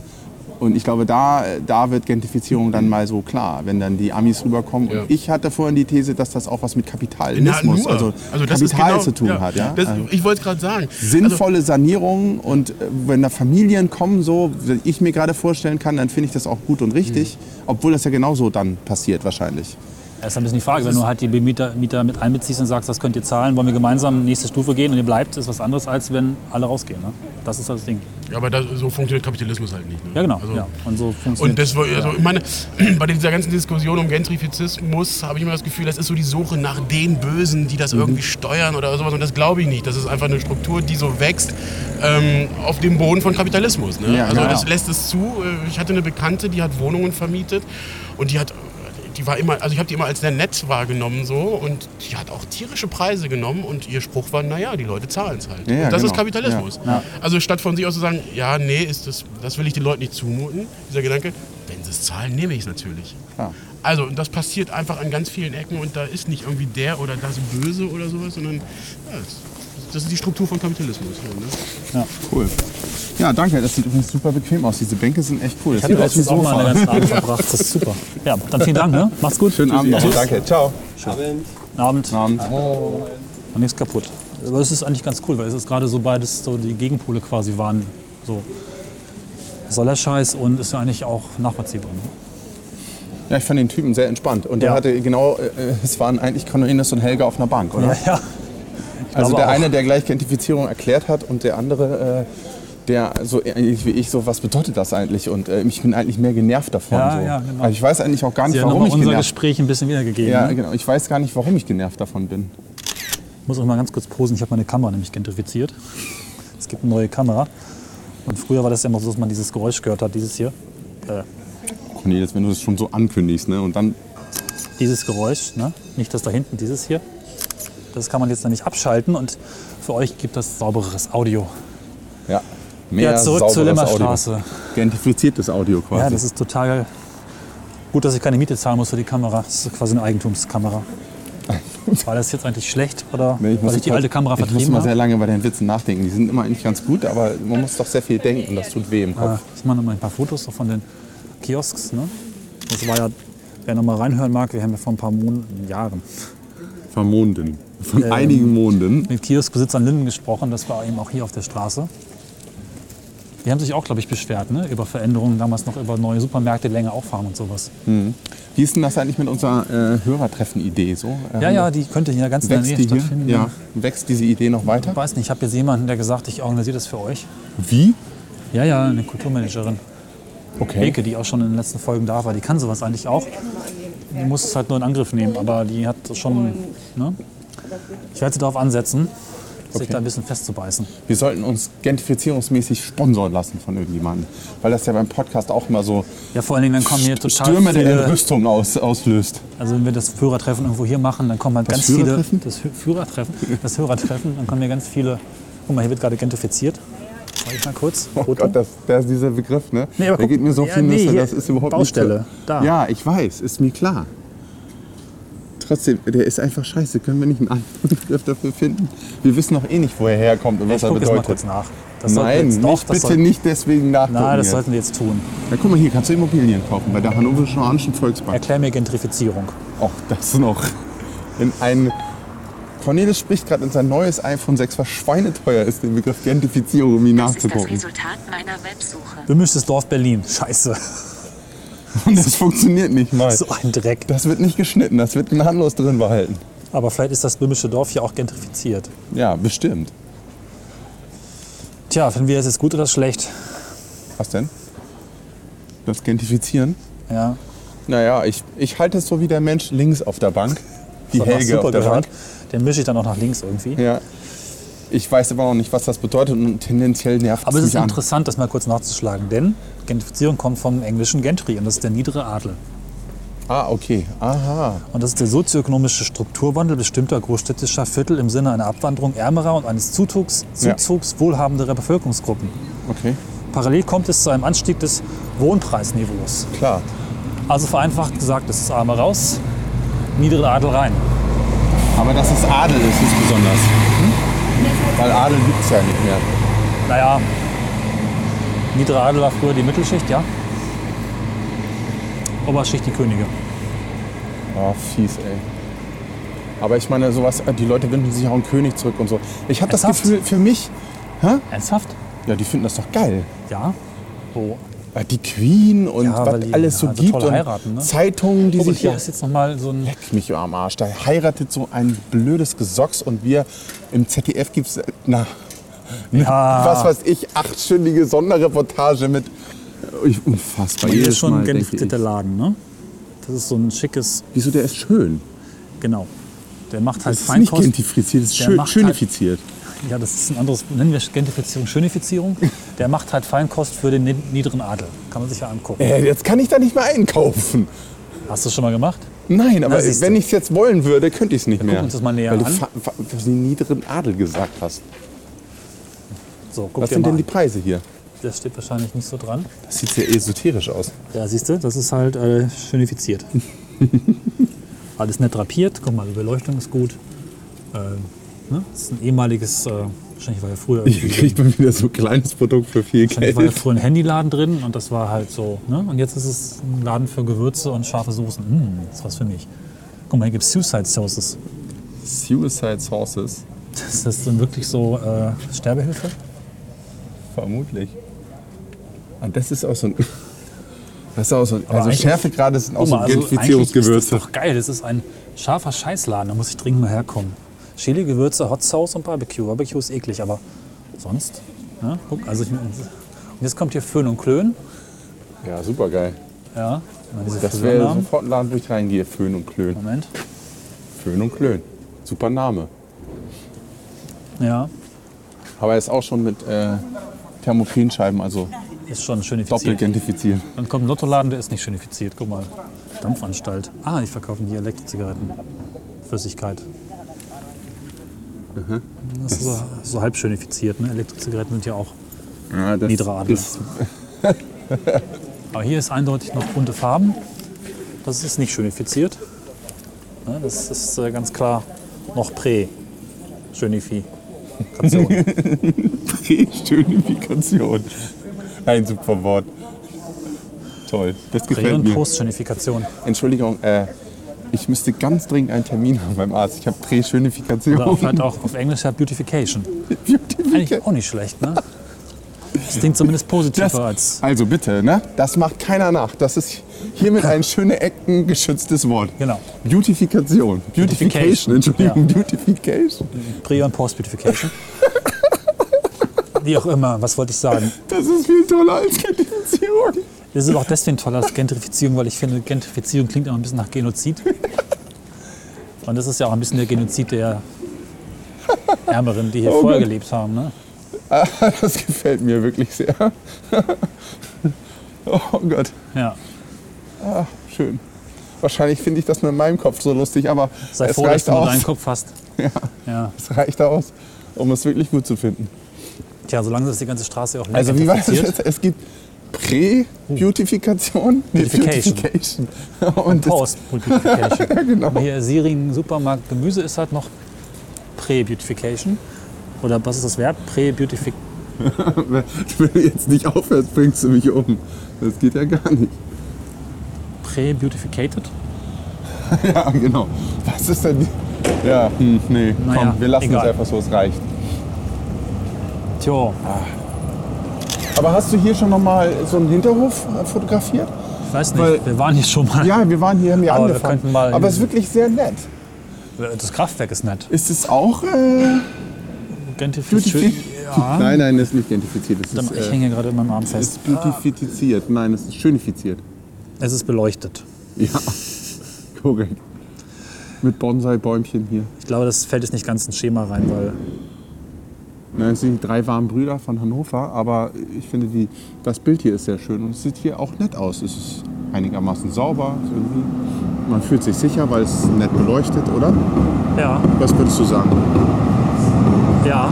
und ich glaube, da, da wird Gentrifizierung dann mal so klar, wenn dann die Amis rüberkommen. Ja. Und ich hatte vorhin die These, dass das auch was mit Kapitalismus, nur. also, ist Kapital genau- zu tun hat. Ja? Das, Also ich wollte es gerade sagen. Also, sinnvolle Sanierung und äh, wenn da Familien kommen, so wie ich mir gerade vorstellen kann, dann finde ich das auch gut und richtig, Mhm. obwohl das ja genauso dann passiert wahrscheinlich. Das ist ein bisschen die Frage, wenn du halt die Mieter, Mieter mit einbeziehst und sagst, das könnt ihr zahlen, wollen wir gemeinsam nächste Stufe gehen und ihr bleibt, ist was anderes, als wenn alle rausgehen. Ne? Das ist das Ding. Ja, aber das, so funktioniert Kapitalismus halt nicht. Ne? Ja, genau. Also, ja. Und so funktioniert Und das, war- also ich meine, (clears throat) bei dieser ganzen Diskussion um Gentrifizismus habe ich immer das Gefühl, das ist so die Suche nach den Bösen, die Mhm. das irgendwie steuern oder sowas. Und das glaube ich nicht. Das ist einfach eine Struktur, die so wächst ähm, auf dem Boden von Kapitalismus. Ne? Ja, also genau. das lässt es zu. Äh, Ich hatte eine Bekannte, die hat Wohnungen vermietet und die hat die war immer, also ich habe die immer als sehr nett wahrgenommen so und die hat auch tierische Preise genommen und ihr Spruch war, naja, die Leute zahlen es halt. Ja, ja, das genau. ist Kapitalismus. Ja. Also statt von sich aus zu sagen, ja, nee, ist das, das will ich den Leuten nicht zumuten, dieser Gedanke, wenn sie es zahlen, nehme ich es natürlich. Klar. Also, und das passiert einfach an ganz vielen Ecken und da ist nicht irgendwie der oder das Böse oder sowas, sondern ja, das, ist die Struktur von Kapitalismus. Ne? Cool. Ja, danke. Das sieht übrigens super bequem aus. Diese Bänke sind echt cool. Das Ich habe sieht aus wie letztens auch mal einen ganzen Abend (laughs) verbracht. Das ist super. Ja, dann vielen Dank. Ne? Macht's gut. Schönen Abend noch. Tschüss. Danke. Ciao. Guten Abend. Guten Abend. Und nichts kaputt. Aber es ist eigentlich ganz cool, weil es ist gerade so beides so die Gegenpole quasi waren. So soll der Scheiß und ist ja eigentlich auch nachvollziehbar. Ne? Ja, ich fand den Typen sehr entspannt. Und der Ja. hatte genau, äh, es waren eigentlich Cornelius und Helga auf einer Bank, oder? Ja, ja. also der auch. eine, der gleich Gentrifizierung erklärt hat und der andere, äh, der so ähnlich wie ich, so was bedeutet das eigentlich? Und äh, ich bin eigentlich mehr genervt davon. Ja, so. ja, genau. Also ich weiß eigentlich auch gar Sie nicht, hat warum nochmal ich unser genervt Gespräch ein bisschen wiedergegeben. Ja, ne? genau. Ich weiß gar nicht, warum ich genervt davon bin. Ich muss euch mal ganz kurz posen. Ich habe meine Kamera nämlich gentrifiziert. Es gibt eine neue Kamera. Und früher war das ja immer so, dass man dieses Geräusch gehört hat, dieses hier. Äh, Cornelis, wenn du das schon so ankündigst. Ne? Und dann, Dieses Geräusch, ne? nicht das da hinten, dieses hier, das kann man jetzt noch nicht abschalten und für euch gibt das saubereres Audio. ja, Ja, zurück zur Limmerstraße. Audio. Gentrifiziertes Audio quasi. Ja, das ist total gut, dass ich keine Miete zahlen muss für die Kamera. Das ist quasi eine Eigentumskamera. (laughs) War das jetzt eigentlich schlecht oder Nee, weil ich die jetzt- alte Kamera Ich muss vertrieben immer sehr lange bei den Witzen nachdenken. Die sind immer eigentlich ganz gut, aber man muss doch sehr viel denken. Das tut weh im Kopf. Ich mache noch mal ein paar Fotos von den Kiosks. Ne? Das war ja, wer noch mal reinhören mag, wir haben ja vor ein paar Monaten, Jahren Von Monden. Von Ähm, einigen Monden. mit Kioskbesitzern Linden gesprochen. Das war eben auch hier auf der Straße. Die haben sich auch, glaube ich, beschwert ne? über Veränderungen, damals noch über neue Supermärkte länger auffahren und sowas. Wie ist denn das eigentlich mit unserer äh, Hörertreffen-Idee so? Ähm, Ja, ja, die könnte hier ganz in der Nähe die hier? stattfinden. Ja. Wächst diese Idee noch weiter? Ich weiß nicht, ich habe jetzt jemanden, der gesagt, ich organisiere das für euch. Wie? Ja, ja, eine Kulturmanagerin. Okay. Beke, die auch schon in den letzten Folgen da war, die kann sowas eigentlich auch. Die muss es halt nur in Angriff nehmen, aber die hat schon. Ne? Ich werde sie darauf ansetzen, sich Okay. da ein bisschen festzubeißen. Wir sollten uns gentrifizierungsmäßig sponsoren lassen von irgendjemandem. Weil das ja beim Podcast auch immer so Ja, vor allen Dingen, dann kommen hier total Stürme der viele, Entrüstung aus, auslöst. Also wenn wir das Führertreffen irgendwo hier machen, dann kommen halt Das ganz viele... Das Führertreffen? Das Hörertreffen, dann kommen hier ganz viele... Guck mal, hier wird gerade gentrifiziert. Warte ich mal kurz. Oh Foto. Gott, das, das ist dieser Begriff, ne? Nee, aber der guck- geht mir so ja, viel nee, Nüsse, das ist überhaupt Baustelle, nicht... da. Ja, ich weiß, ist mir klar. Trotzdem, der ist einfach scheiße. Können wir nicht einen anderen Begriff dafür finden? Wir wissen noch eh nicht, wo er herkommt und was Ich er jetzt mal bedeutet. kurz nach. Das sollten wir Nein, jetzt, doch, nicht, das bitte sollten- nicht deswegen nachgucken Nein, das jetzt. sollten wir jetzt tun. Ja, guck mal hier, kannst du Immobilien kaufen bei der Hannoverschen Volksbank. Erklär mir Gentrifizierung. Auch das noch. In ein Cornelis spricht gerade in sein neues iPhone 6, was schweineteuer ist, den Begriff Gentrifizierung, um ihn Das ist das nachzugucken. Resultat meiner Websuche. Bemischtes Dorf Berlin. Scheiße. (laughs) Und das funktioniert nicht mal. So ein Dreck. Das wird nicht geschnitten, das wird gnadenlos drin behalten. Aber vielleicht ist das böhmische Dorf ja auch gentrifiziert. Ja, bestimmt. Tja, finden wir das jetzt gut oder schlecht? Was denn? Das Gentrifizieren? Ja, Naja, ich, ich halte es so wie der Mensch links auf der Bank. Die Helge auf der gehört. Bank. Den mische ich dann auch nach links irgendwie. Ja. Ich weiß aber noch nicht, was das bedeutet und tendenziell nervt Aber es ist mich an. interessant, das mal kurz nachzuschlagen, denn Gentrifizierung kommt vom englischen Gentry und das ist der niedere Adel. Ah, okay. Aha. Und das ist der sozioökonomische Strukturwandel bestimmter großstädtischer Viertel im Sinne einer Abwanderung ärmerer und eines Zuzugs, Ja. Zuzugs wohlhabenderer Bevölkerungsgruppen. Okay. Parallel kommt es zu einem Anstieg des Wohnpreisniveaus. Klar. Also vereinfacht gesagt, es ist Arme raus, niedere Adel rein. Aber dass es Adel ist, ist besonders. Weil Adel gibt es ja nicht mehr. Naja, niedere Adel war früher die Mittelschicht, ja. Oberschicht die Könige. Oh, fies, ey. Aber ich meine, sowas, die Leute wünschen sich auch einen König zurück und so. Ich habe das? Gefühl, für mich, Ernsthaft? ja, die finden das doch geil. Ja. Wo? Äh, Die Queen und Ja, was die- alles so ja, so gibt und heiraten, ne? Zeitungen, die Oh, sich hier ist jetzt noch mal so ein. Leck mich am Arsch. Da heiratet so ein blödes Gesocks und wir im ZDF gibt es, na, (laughs) Ja. was weiß ich, achtstündige Sonderreportage mit. Ich, unfassbar. Hier ist schon Mal ich, Laden, ne? Das ist so ein schickes, Wieso, der ist schön. genau. Der macht halt Das ist nicht gentrifiziert, das ist schön, halt- schönifiziert. Ja, das ist ein anderes, nennen wir Gentrifizierung, Schönifizierung. Der macht halt Feinkost für den ni- niederen Adel. Kann man sich ja angucken. Äh, jetzt kann ich da nicht mehr einkaufen. Hast du schon mal gemacht? Nein, aber du. wenn ich es jetzt wollen würde, könnte ich es nicht mehr. gucken uns das mal näher weil an. du fa- fa- den niederen Adel gesagt hast. So, guck Was sind denn die an. Preise hier? Das steht wahrscheinlich nicht so dran. Das sieht sehr esoterisch aus. Ja, siehst du, das ist halt äh, schönifiziert. (laughs) Alles nett drapiert. Guck mal, die Beleuchtung ist gut. Ähm, ne? Das ist ein ehemaliges, äh, wahrscheinlich war ja früher Hier irgendwie kriegt man wieder so ein kleines Produkt für viel Wahrscheinlich war ja Geld. früher ein Handyladen drin und das war halt so. Ne? Und jetzt ist es ein Laden für Gewürze und scharfe Soßen. Mm, das ist was für mich. Guck mal, hier gibt es Suicide Sauces. Suicide Sauces. Ist das dann wirklich so äh, Sterbehilfe? Vermutlich. Und das ist auch so ein. (laughs) Das ist auch so ein Aber also Schärfegrade sind auch so also ist Gentrifizierungsgewürze. das doch geil. Das ist ein scharfer Scheißladen. Da muss ich dringend mal herkommen. Chili, Gewürze, Hot Sauce und Barbecue. Barbecue ist eklig, aber sonst. Ne? Guck, also ich, und jetzt kommt hier Föhn und Klön. Ja, super geil. Ja, diese Das wäre sofort ein Laden, wo ich reingehe. Föhn und Klön. Moment. Föhn und Klön. Super Name. Ja, Aber er ist auch schon mit äh, Thermoprenscheiben, also ist schon Doppelt schönifiziert. gentrifiziert. Dann kommt ein Lottoladen, der ist nicht schönifiziert. Guck mal. Dampfanstalt. Ah, die verkaufen hier Elektrozigaretten. Flüssigkeit. Das ist so, so halb schönifiziert. Ne? Elektrozigaretten sind ja auch. Ja, ist, (laughs) Aber hier ist eindeutig noch bunte Farben. Das ist nicht schönifiziert. Ne? Das ist äh, ganz klar noch Prä-Schönifikation. (laughs) Schönifikation. Ein super Wort. Toll, das Prä- gefällt und mir. Post-Schönifikation. Entschuldigung, äh, ich müsste ganz dringend einen Termin haben beim Arzt. Ich habe Prä-Schönifikation. Oder vielleicht auch auf Englisch ja Beautification. Eigentlich auch nicht schlecht, ne? Das klingt zumindest positiver als. also bitte, ne? Das macht keiner nach. Das ist hiermit ein schöne Ecken geschütztes Wort. Genau. Beautifikation. Beautification, Beautification, Entschuldigung, Beautification. Prä- und Post-Beautification. Wie auch immer, was wollte ich sagen? Das ist viel toller als Gentrifizierung. Das ist auch deswegen toll als Gentrifizierung, weil ich finde, Gentrifizierung klingt immer ein bisschen nach Genozid. Und das ist ja auch ein bisschen der Genozid der Ärmeren, die hier Oh vorher Gott. gelebt haben. Ne? Das gefällt mir wirklich sehr. (laughs) Oh Gott, Ja. schön. Wahrscheinlich finde ich das mit meinem Kopf so lustig, aber Sei es froh, dass reicht du nur aus. deinen Kopf hast. (laughs) Ja, Ja. es reicht aus, um es wirklich gut zu finden. Tja, solange ist die ganze Straße auch nicht Also wie war das jetzt? Es gibt Prä-Beautification, nee, Beautification. Beautification. (laughs) Und Post-Beautification. (laughs) genau. Hier Siring Supermarkt Gemüse ist halt noch Prä-Beautification. Oder was ist das Verb? Prä-Beautification. (laughs) Wenn du jetzt nicht aufhörst, bringst du mich um. Das geht ja gar nicht. Prä-Beautificated? Ja, genau. Was ist denn... die- Ja, hm, nee, Naja, komm, wir lassen egal. es einfach so, es reicht. Tja, Aber hast du hier schon noch mal so einen Hinterhof äh, fotografiert? ich weiß nicht, Weil- wir waren hier schon mal. Ja, wir waren hier, haben hier Aber wir angefangen. könnten mal- Aber es ist wirklich sehr nett. Das Kraftwerk ist nett. Ist es auch äh, Gentrifiziert. Ja. Nein, nein, das ist nicht gentrifiziert. Das ist, Ich äh, hänge gerade in meinem Arm ist fest. beautifiziert. Nein, es ist schönifiziert. Es ist beleuchtet. Ja, korrekt. Mit Bonsai-Bäumchen hier. Ich glaube, das fällt jetzt nicht ganz ins Schema rein, weil Nein, es sind die drei warmen Brüder von Hannover, aber ich finde, die, das Bild hier ist sehr schön und es sieht hier auch nett aus. Es ist einigermaßen sauber. Man fühlt sich sicher, weil es nett beleuchtet, oder? ja, Was würdest du sagen? ja,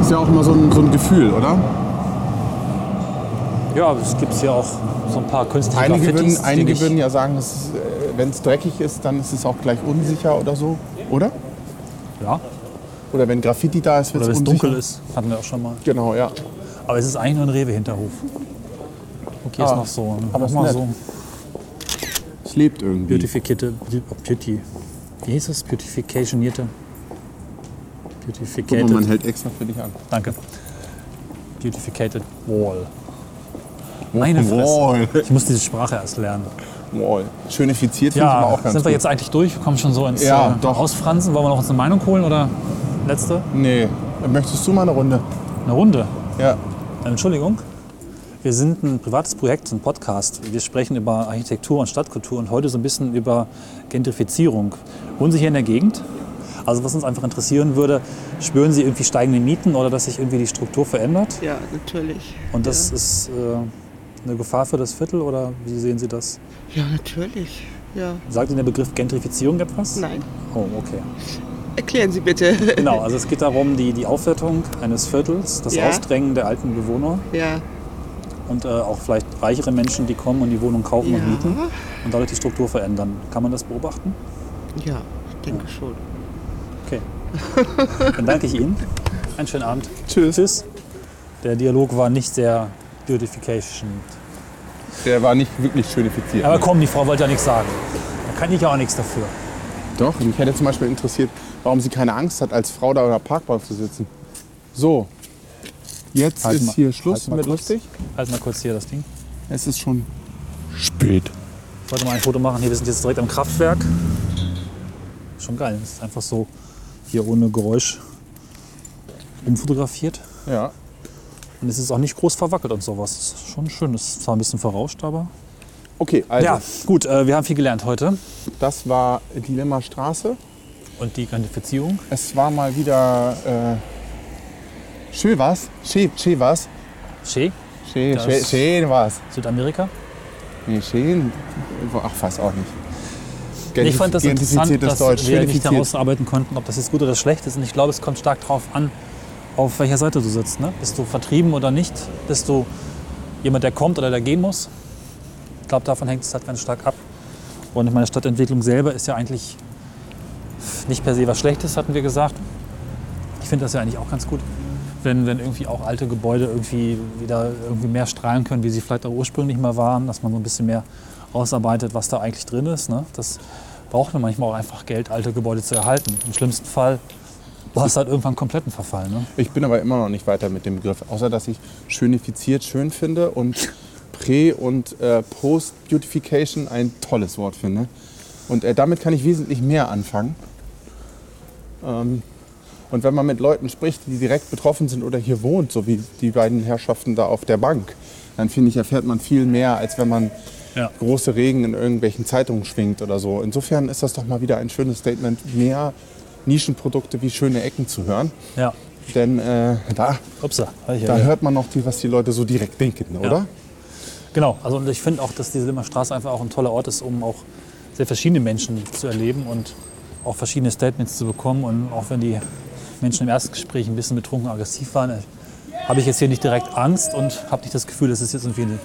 Ist ja auch immer so ein, so ein Gefühl, oder? ja, es gibt hier auch so ein paar künstliche Einige, Graffitis, würden, die einige nicht- würden ja sagen, wenn es dreckig ist, dann ist es auch gleich unsicher oder so, oder? ja, Oder wenn Graffiti da ist, wird oder es wenn es dunkel ist, hatten wir auch schon mal. Genau, ja. Aber es ist eigentlich nur ein Rewe-Hinterhof. Okay, ist Ah, noch so. aber ist mal so. Es lebt irgendwie. Beautifikierte, Beauty. Wie hieß es? Beautificationierte. Guck mal, Beautificated. man hält extra für dich an. Danke. Beautificated Wall. Meine Fresse. Wall. Ich muss diese Sprache erst lernen. Wall. Schönifiziert finde ich Ja, aber auch ganz sind wir gut. jetzt eigentlich durch? Wir kommen schon so ins Ja, äh, doch. Ausfransen. Wollen wir noch uns eine Meinung holen oder letzte? Nee. Möchtest du mal eine Runde? Eine Runde. Ja. Entschuldigung. Wir sind ein privates Projekt, ein Podcast. Wir sprechen über Architektur und Stadtkultur und heute so ein bisschen über Gentrifizierung. Wohnen Sie hier in der Gegend? Also was uns einfach interessieren würde, spüren Sie irgendwie steigende Mieten oder dass sich irgendwie die Struktur verändert? Ja, natürlich. Und das ja. ist äh, eine Gefahr für das Viertel oder wie sehen Sie das? Ja, natürlich. Ja. Sagt Ihnen der Begriff Gentrifizierung etwas? Nein. Oh, okay. Erklären Sie bitte. (laughs) Genau, also es geht darum, die, die Aufwertung eines Viertels, das Ja. Ausdrängen der alten Bewohner Ja. und äh, auch vielleicht reichere Menschen, die kommen und die Wohnung kaufen Ja. und mieten und dadurch die Struktur verändern. Kann man das beobachten? Ja, ich denke schon. Okay. Dann danke ich Ihnen. Einen schönen Abend. Tschüss. Tschüss. Der Dialog war nicht sehr beautification. Der war nicht wirklich schönifiziert. Aber komm, die Frau wollte ja nichts sagen. Da kann ich ja auch nichts dafür. Doch, mich hätte zum Beispiel interessiert, warum sie keine Angst hat, als Frau da in der Parkbank zu sitzen. So, jetzt Halt ist mal- hier Schluss halt mit kurz. lustig. Halt mal kurz hier das Ding. Es ist schon spät. Ich wollte mal ein Foto machen. Hier, wir sind jetzt direkt am Kraftwerk. Schon geil. Das ist einfach so hier ohne Geräusch umfotografiert. Ja. Und es ist auch nicht groß verwackelt und sowas. Das ist schon schön. Es ist zwar ein bisschen verrauscht, aber. Okay, also Ja, gut, äh, wir haben viel gelernt heute. das war Dilemma Straße. Und die Gentrifizierung. Es war mal wieder äh, schön was. Schön, schön was. Schön, schön, schön was. Südamerika. Nee, schön. Ach, weiß auch nicht. Ich fand das interessant, dass Deutsch, wir nicht herausarbeiten konnten, ob das jetzt gut oder schlecht ist. Und ich glaube, es kommt stark darauf an, auf welcher Seite du sitzt. Ne? Bist du vertrieben oder nicht? Bist du jemand, der kommt oder der gehen muss? Ich glaube, davon hängt es halt ganz stark ab. Und ich meine, Stadtentwicklung selber ist ja eigentlich nicht per se was Schlechtes, hatten wir gesagt. Ich finde das ja eigentlich auch ganz gut, wenn, wenn irgendwie auch alte Gebäude irgendwie wieder irgendwie mehr strahlen können, wie sie vielleicht auch ursprünglich mal waren, dass man so ein bisschen mehr ausarbeitet, was da eigentlich drin ist. Ne? Das braucht man manchmal auch einfach Geld, alte Gebäude zu erhalten. Im schlimmsten Fall du hast halt irgendwann kompletten Verfall. Ne? Ich bin aber immer noch nicht weiter mit dem Begriff, außer dass ich schönifiziert schön finde und Prä- und äh, Post-Beautification ein tolles Wort finde. Und äh, damit kann ich wesentlich mehr anfangen. Ähm, und wenn man mit Leuten spricht, die direkt betroffen sind oder hier wohnt, so wie die beiden Herrschaften da auf der Bank, dann finde ich, erfährt man viel mehr, als wenn man Ja. große Regen in irgendwelchen Zeitungen schwingt oder so. Insofern ist das doch mal wieder ein schönes Statement, mehr Nischenprodukte wie schöne Ecken zu hören. Ja. Denn äh, da, Upsa, ja da hört man noch, die, was die Leute so direkt denken, oder? Genau, also und ich finde auch, dass diese Limmerstraße einfach auch ein toller Ort ist, um auch sehr verschiedene Menschen zu erleben und auch verschiedene Statements zu bekommen. Und auch wenn die Menschen im ersten Gespräch ein bisschen betrunken aggressiv waren, äh, habe ich jetzt hier nicht direkt Angst und habe nicht das Gefühl, dass es jetzt irgendwie eine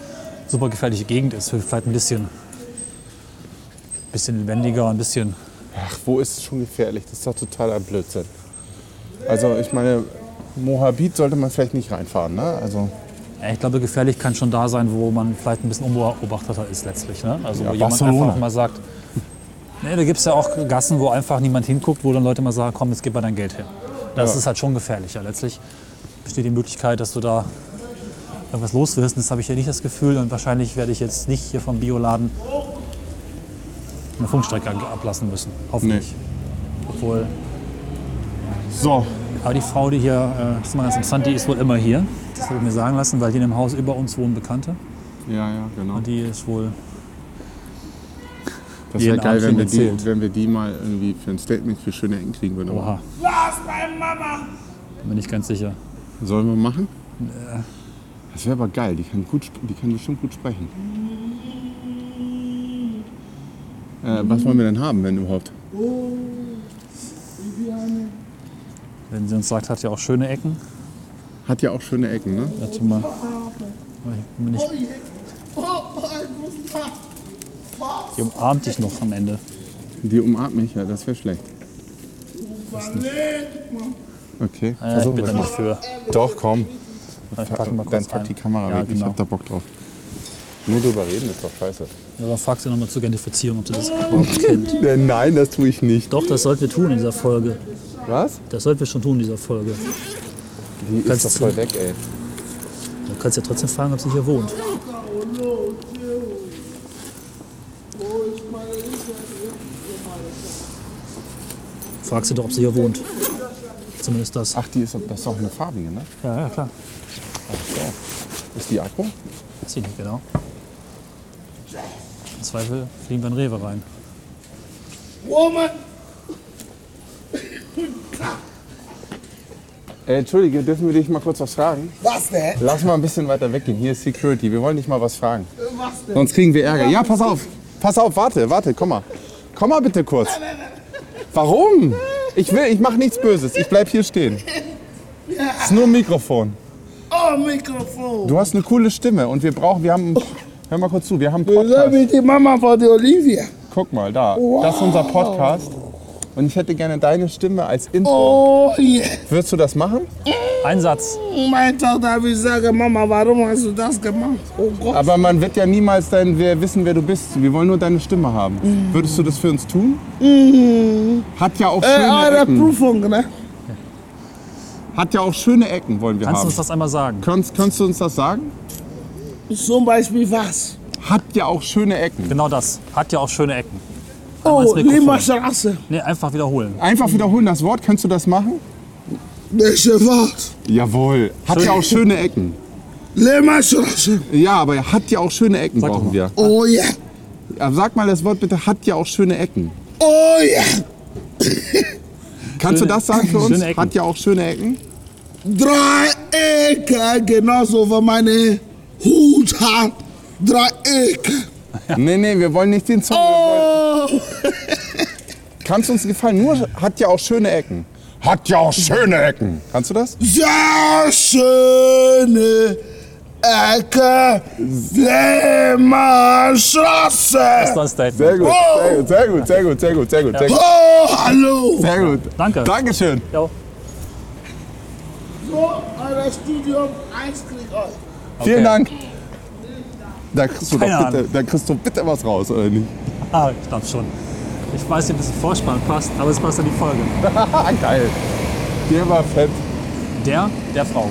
super gefährliche Gegend ist. Vielleicht ein bisschen, bisschen lebendiger, ein bisschen. Ach, wo ist es schon gefährlich? Das ist doch totaler Blödsinn. Also ich meine, Moabit sollte man vielleicht nicht reinfahren, ne? Also ich glaube, gefährlich kann schon da sein, wo man vielleicht ein bisschen unbeobachteter ist letztlich. Ne? Also Ja, wo jemand Barcelona. einfach mal sagt, nee, da gibt es ja auch Gassen, wo einfach niemand hinguckt, wo dann Leute mal sagen, komm, jetzt gib mal dein Geld her. Das Ja. ist halt schon gefährlicher. Letztlich besteht die Möglichkeit, dass du da irgendwas los wirst. Das habe ich ja nicht das Gefühl. Und wahrscheinlich werde ich jetzt nicht hier vom Bioladen eine Funkstrecke ablassen müssen. Hoffentlich. Obwohl, so, aber die Frau, die hier, äh, das ist mal ganz interessant, die ist wohl immer hier. Das habe ich mir sagen lassen, weil hier in dem Haus über uns wohnen Bekannte. ja, ja, genau. Und die ist wohl. Das wäre geil, wenn wir, die, wenn wir die mal irgendwie für ein Statement für schöne Ecken kriegen würden. Oha. Bin mir nicht ganz sicher. Sollen wir machen? Das wäre aber geil. Die kann, gut, die kann bestimmt gut sprechen. Äh, was wollen wir denn haben, wenn überhaupt? Wenn sie uns sagt, hat ja auch schöne Ecken. Hat ja auch schöne Ecken, ne? Warte mal. Ich bin nicht, die umarmt dich noch am Ende. Die umarmt mich, ja, das wäre schlecht. Okay, Äh, ich versuchen bin da nicht für. Doch, komm. Ich mal Dann pack die Kamera ja, weg. Ich Genau. hab da Bock drauf. Nur drüber reden ist doch scheiße. Ja, dann fragst du nochmal zur Gentrifizierung, ob sie das (laughs) überhaupt kennt. Äh, Nein, das tue ich nicht. Doch, das sollten wir tun in dieser Folge. Was? Das sollten wir schon tun in dieser Folge. Die ist Kannst doch du- voll weg, ey. Du kannst ja trotzdem fragen, ob sie hier wohnt. Frag sie doch, ob sie hier wohnt. Zumindest das. Ach, die ist, das ist doch eine farbige, ne? Ja, ja, klar. Ist die Akku? Weiß ich nicht genau. Im Zweifel fliegen wir in Rewe rein. Äh, Entschuldige, dürfen wir dich mal kurz was fragen? Was denn? Lass mal ein bisschen weiter weggehen. Hier ist Security. Wir wollen dich mal was fragen. Sonst kriegen wir Ärger. Ja, pass auf. Pass auf, warte, warte, komm mal. Komm mal bitte kurz. Warum? Ich will, ich mach nichts Böses. Ich bleib hier stehen. Es (laughs) ist nur ein Mikrofon. Oh, Mikrofon. Du hast eine coole Stimme und wir brauchen, wir haben, hör mal kurz zu, wir haben einen Podcast. wie die Mama von der Olivia. Guck mal, da. Das ist unser Podcast. Und ich hätte gerne deine Stimme als Intro. Oh, yeah. Würdest du das machen? Ein Satz. Meine Tochter will sagen, Mama, warum hast du das gemacht? Oh Gott. Aber man wird ja niemals dein, wer wissen, wer du bist. Wir wollen nur deine Stimme haben. Würdest du das für uns tun? Hat ja auch Äh, schöne eure Ecken. Prüfung, ne? Hat ja auch schöne Ecken, wollen wir Kannst du haben. uns das einmal sagen? Kannst, kannst du uns das sagen? Zum Beispiel was? Hat ja auch schöne Ecken. Genau das. Hat ja auch schöne Ecken. Oh. Limmerstraße. Nee, einfach wiederholen. Einfach wiederholen das Wort. Kannst du das machen? Welche Wort? Jawohl. Hat ja auch schöne Ecken. Limmerstraße. Ja, aber hat ja auch schöne Ecken Sag brauchen wir. Oh, yeah. Ja, Sag mal das Wort bitte. Hat ja auch schöne Ecken. Oh, yeah. Kannst du Schöne- das sagen für uns? Ecken. Hat ja auch schöne Ecken. Drei Ecke, genauso wie meine Hut hat drei Ecke. Nee, nee, wir wollen nicht den Song. Oh. (laughs) Kannst du uns gefallen? Nur hat ja auch schöne Ecken. Hat ja auch schöne Ecken. Kannst du das? Sehr schöne Ecke, Lehmannstraße. Das ist ein Statement. Sehr gut, sehr gut, sehr gut, sehr gut, sehr gut, sehr gut, sehr gut. Oh, hallo. Sehr gut. Danke. Dankeschön. Ja. So, euer Studium 1 kriegt euch. Vielen Dank. Da kriegst, du Keine doch bitte, Ahnung. da kriegst du bitte was raus, oder nicht? Ah, ich glaube schon. Ich weiß nicht, ob das Vorspann passt, aber es passt in die Folge. (laughs) Geil. Der war fett. Der, der Frau.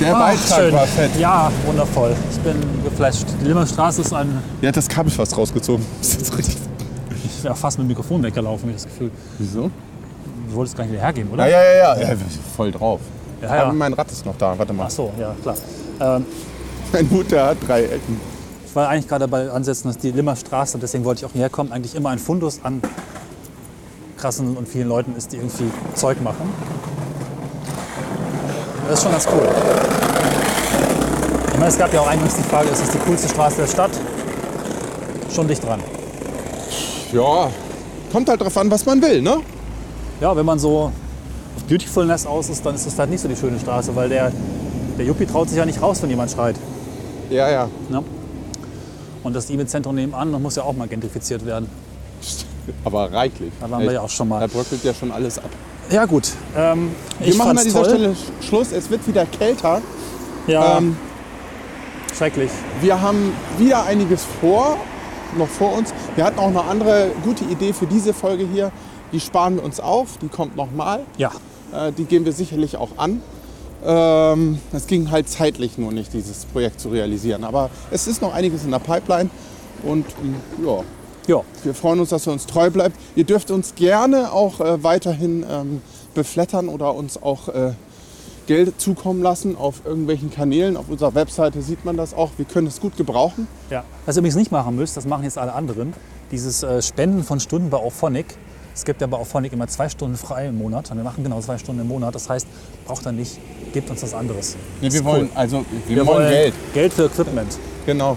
Der Ach, Beitrag schön. war fett. Ja, wundervoll. Ich bin geflasht. Die Limmerstraße ist ein. Der hat das Kabel fast rausgezogen. Das ist richtig. Ich wäre fast mit dem Mikrofon weggelaufen, habe ich das Gefühl. Wieso? Du wolltest gar nicht wieder hergehen, oder? Ja, ja, ja, ja. ja voll drauf. Ja, ja. Aber mein Rad ist noch da. Warte mal. Ach so, ja, klar. Ähm, Mein Hut, der hat drei Ecken. ich war eigentlich gerade dabei ansetzen, dass die Limmerstraße, deswegen wollte ich auch hierher kommen, eigentlich immer ein Fundus an krassen und vielen Leuten ist, die irgendwie Zeug machen. Das ist schon ganz cool. Ich meine, es gab ja auch eingangs die Frage, ist es die coolste Straße der Stadt? Schon dicht dran. Ja, kommt halt drauf an, was man will, ne? Ja, wenn man so auf Beautifulness aus ist, dann ist das halt nicht so die schöne Straße, weil der, der Yuppie traut sich ja nicht raus, wenn jemand schreit. Ja, ja. Ne? Und das E-Mail-Zentrum nebenan das muss ja auch mal gentrifiziert werden. (laughs) Aber reichlich. Da waren wir ja auch schon mal. Da bröckelt ja schon alles ab. Ja gut, ähm, Wir machen an dieser toll. Stelle Sch- Schluss. Es wird wieder kälter. Ja, Ähm, schrecklich. wir haben wieder einiges vor, noch vor uns. Wir hatten auch eine andere gute Idee für diese Folge hier. Die sparen wir uns auf. Die kommt nochmal. Ja, Äh, die gehen wir sicherlich auch an. Ähm, Es ging halt zeitlich nur nicht, dieses Projekt zu realisieren. Aber es ist noch einiges in der Pipeline. Und ähm, ja, ja, wir freuen uns, dass ihr uns treu bleibt. Ihr dürft uns gerne auch äh, weiterhin ähm, beflattern oder uns auch äh, Geld zukommen lassen auf irgendwelchen Kanälen. Auf unserer Webseite sieht man das auch. Wir können es gut gebrauchen. ja. Was ihr übrigens nicht machen müsst, das machen jetzt alle anderen, dieses äh, Spenden von Stunden bei Auphonic. Es gibt ja bei Auphonic immer zwei Stunden frei im Monat und wir machen genau zwei Stunden im Monat. Das heißt, braucht ihr nicht, gebt uns was anderes. Nee, wir wollen, cool. also, wir, Wir wollen wollen Geld. Geld für Equipment. Genau.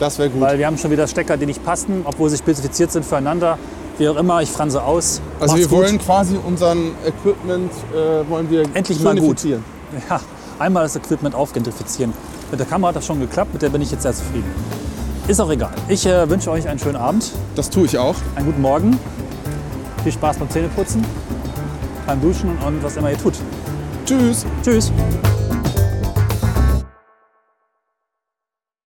Das wäre gut. Weil wir haben schon wieder Stecker, die nicht passen, obwohl sie spezifiziert sind füreinander. Wie auch immer, ich franse aus. Also Macht's wir gut. wollen quasi unseren Equipment äh, wollen wir Endlich mal gut. Ja, einmal das Equipment aufgentrifizieren. Mit der Kamera hat das schon geklappt, mit der bin ich jetzt sehr zufrieden. Ist auch egal. Ich äh, wünsche euch einen schönen Abend, Das tue ich auch. einen guten Morgen, viel Spaß beim Zähneputzen, beim Duschen und was immer ihr tut. Tschüss. Tschüss.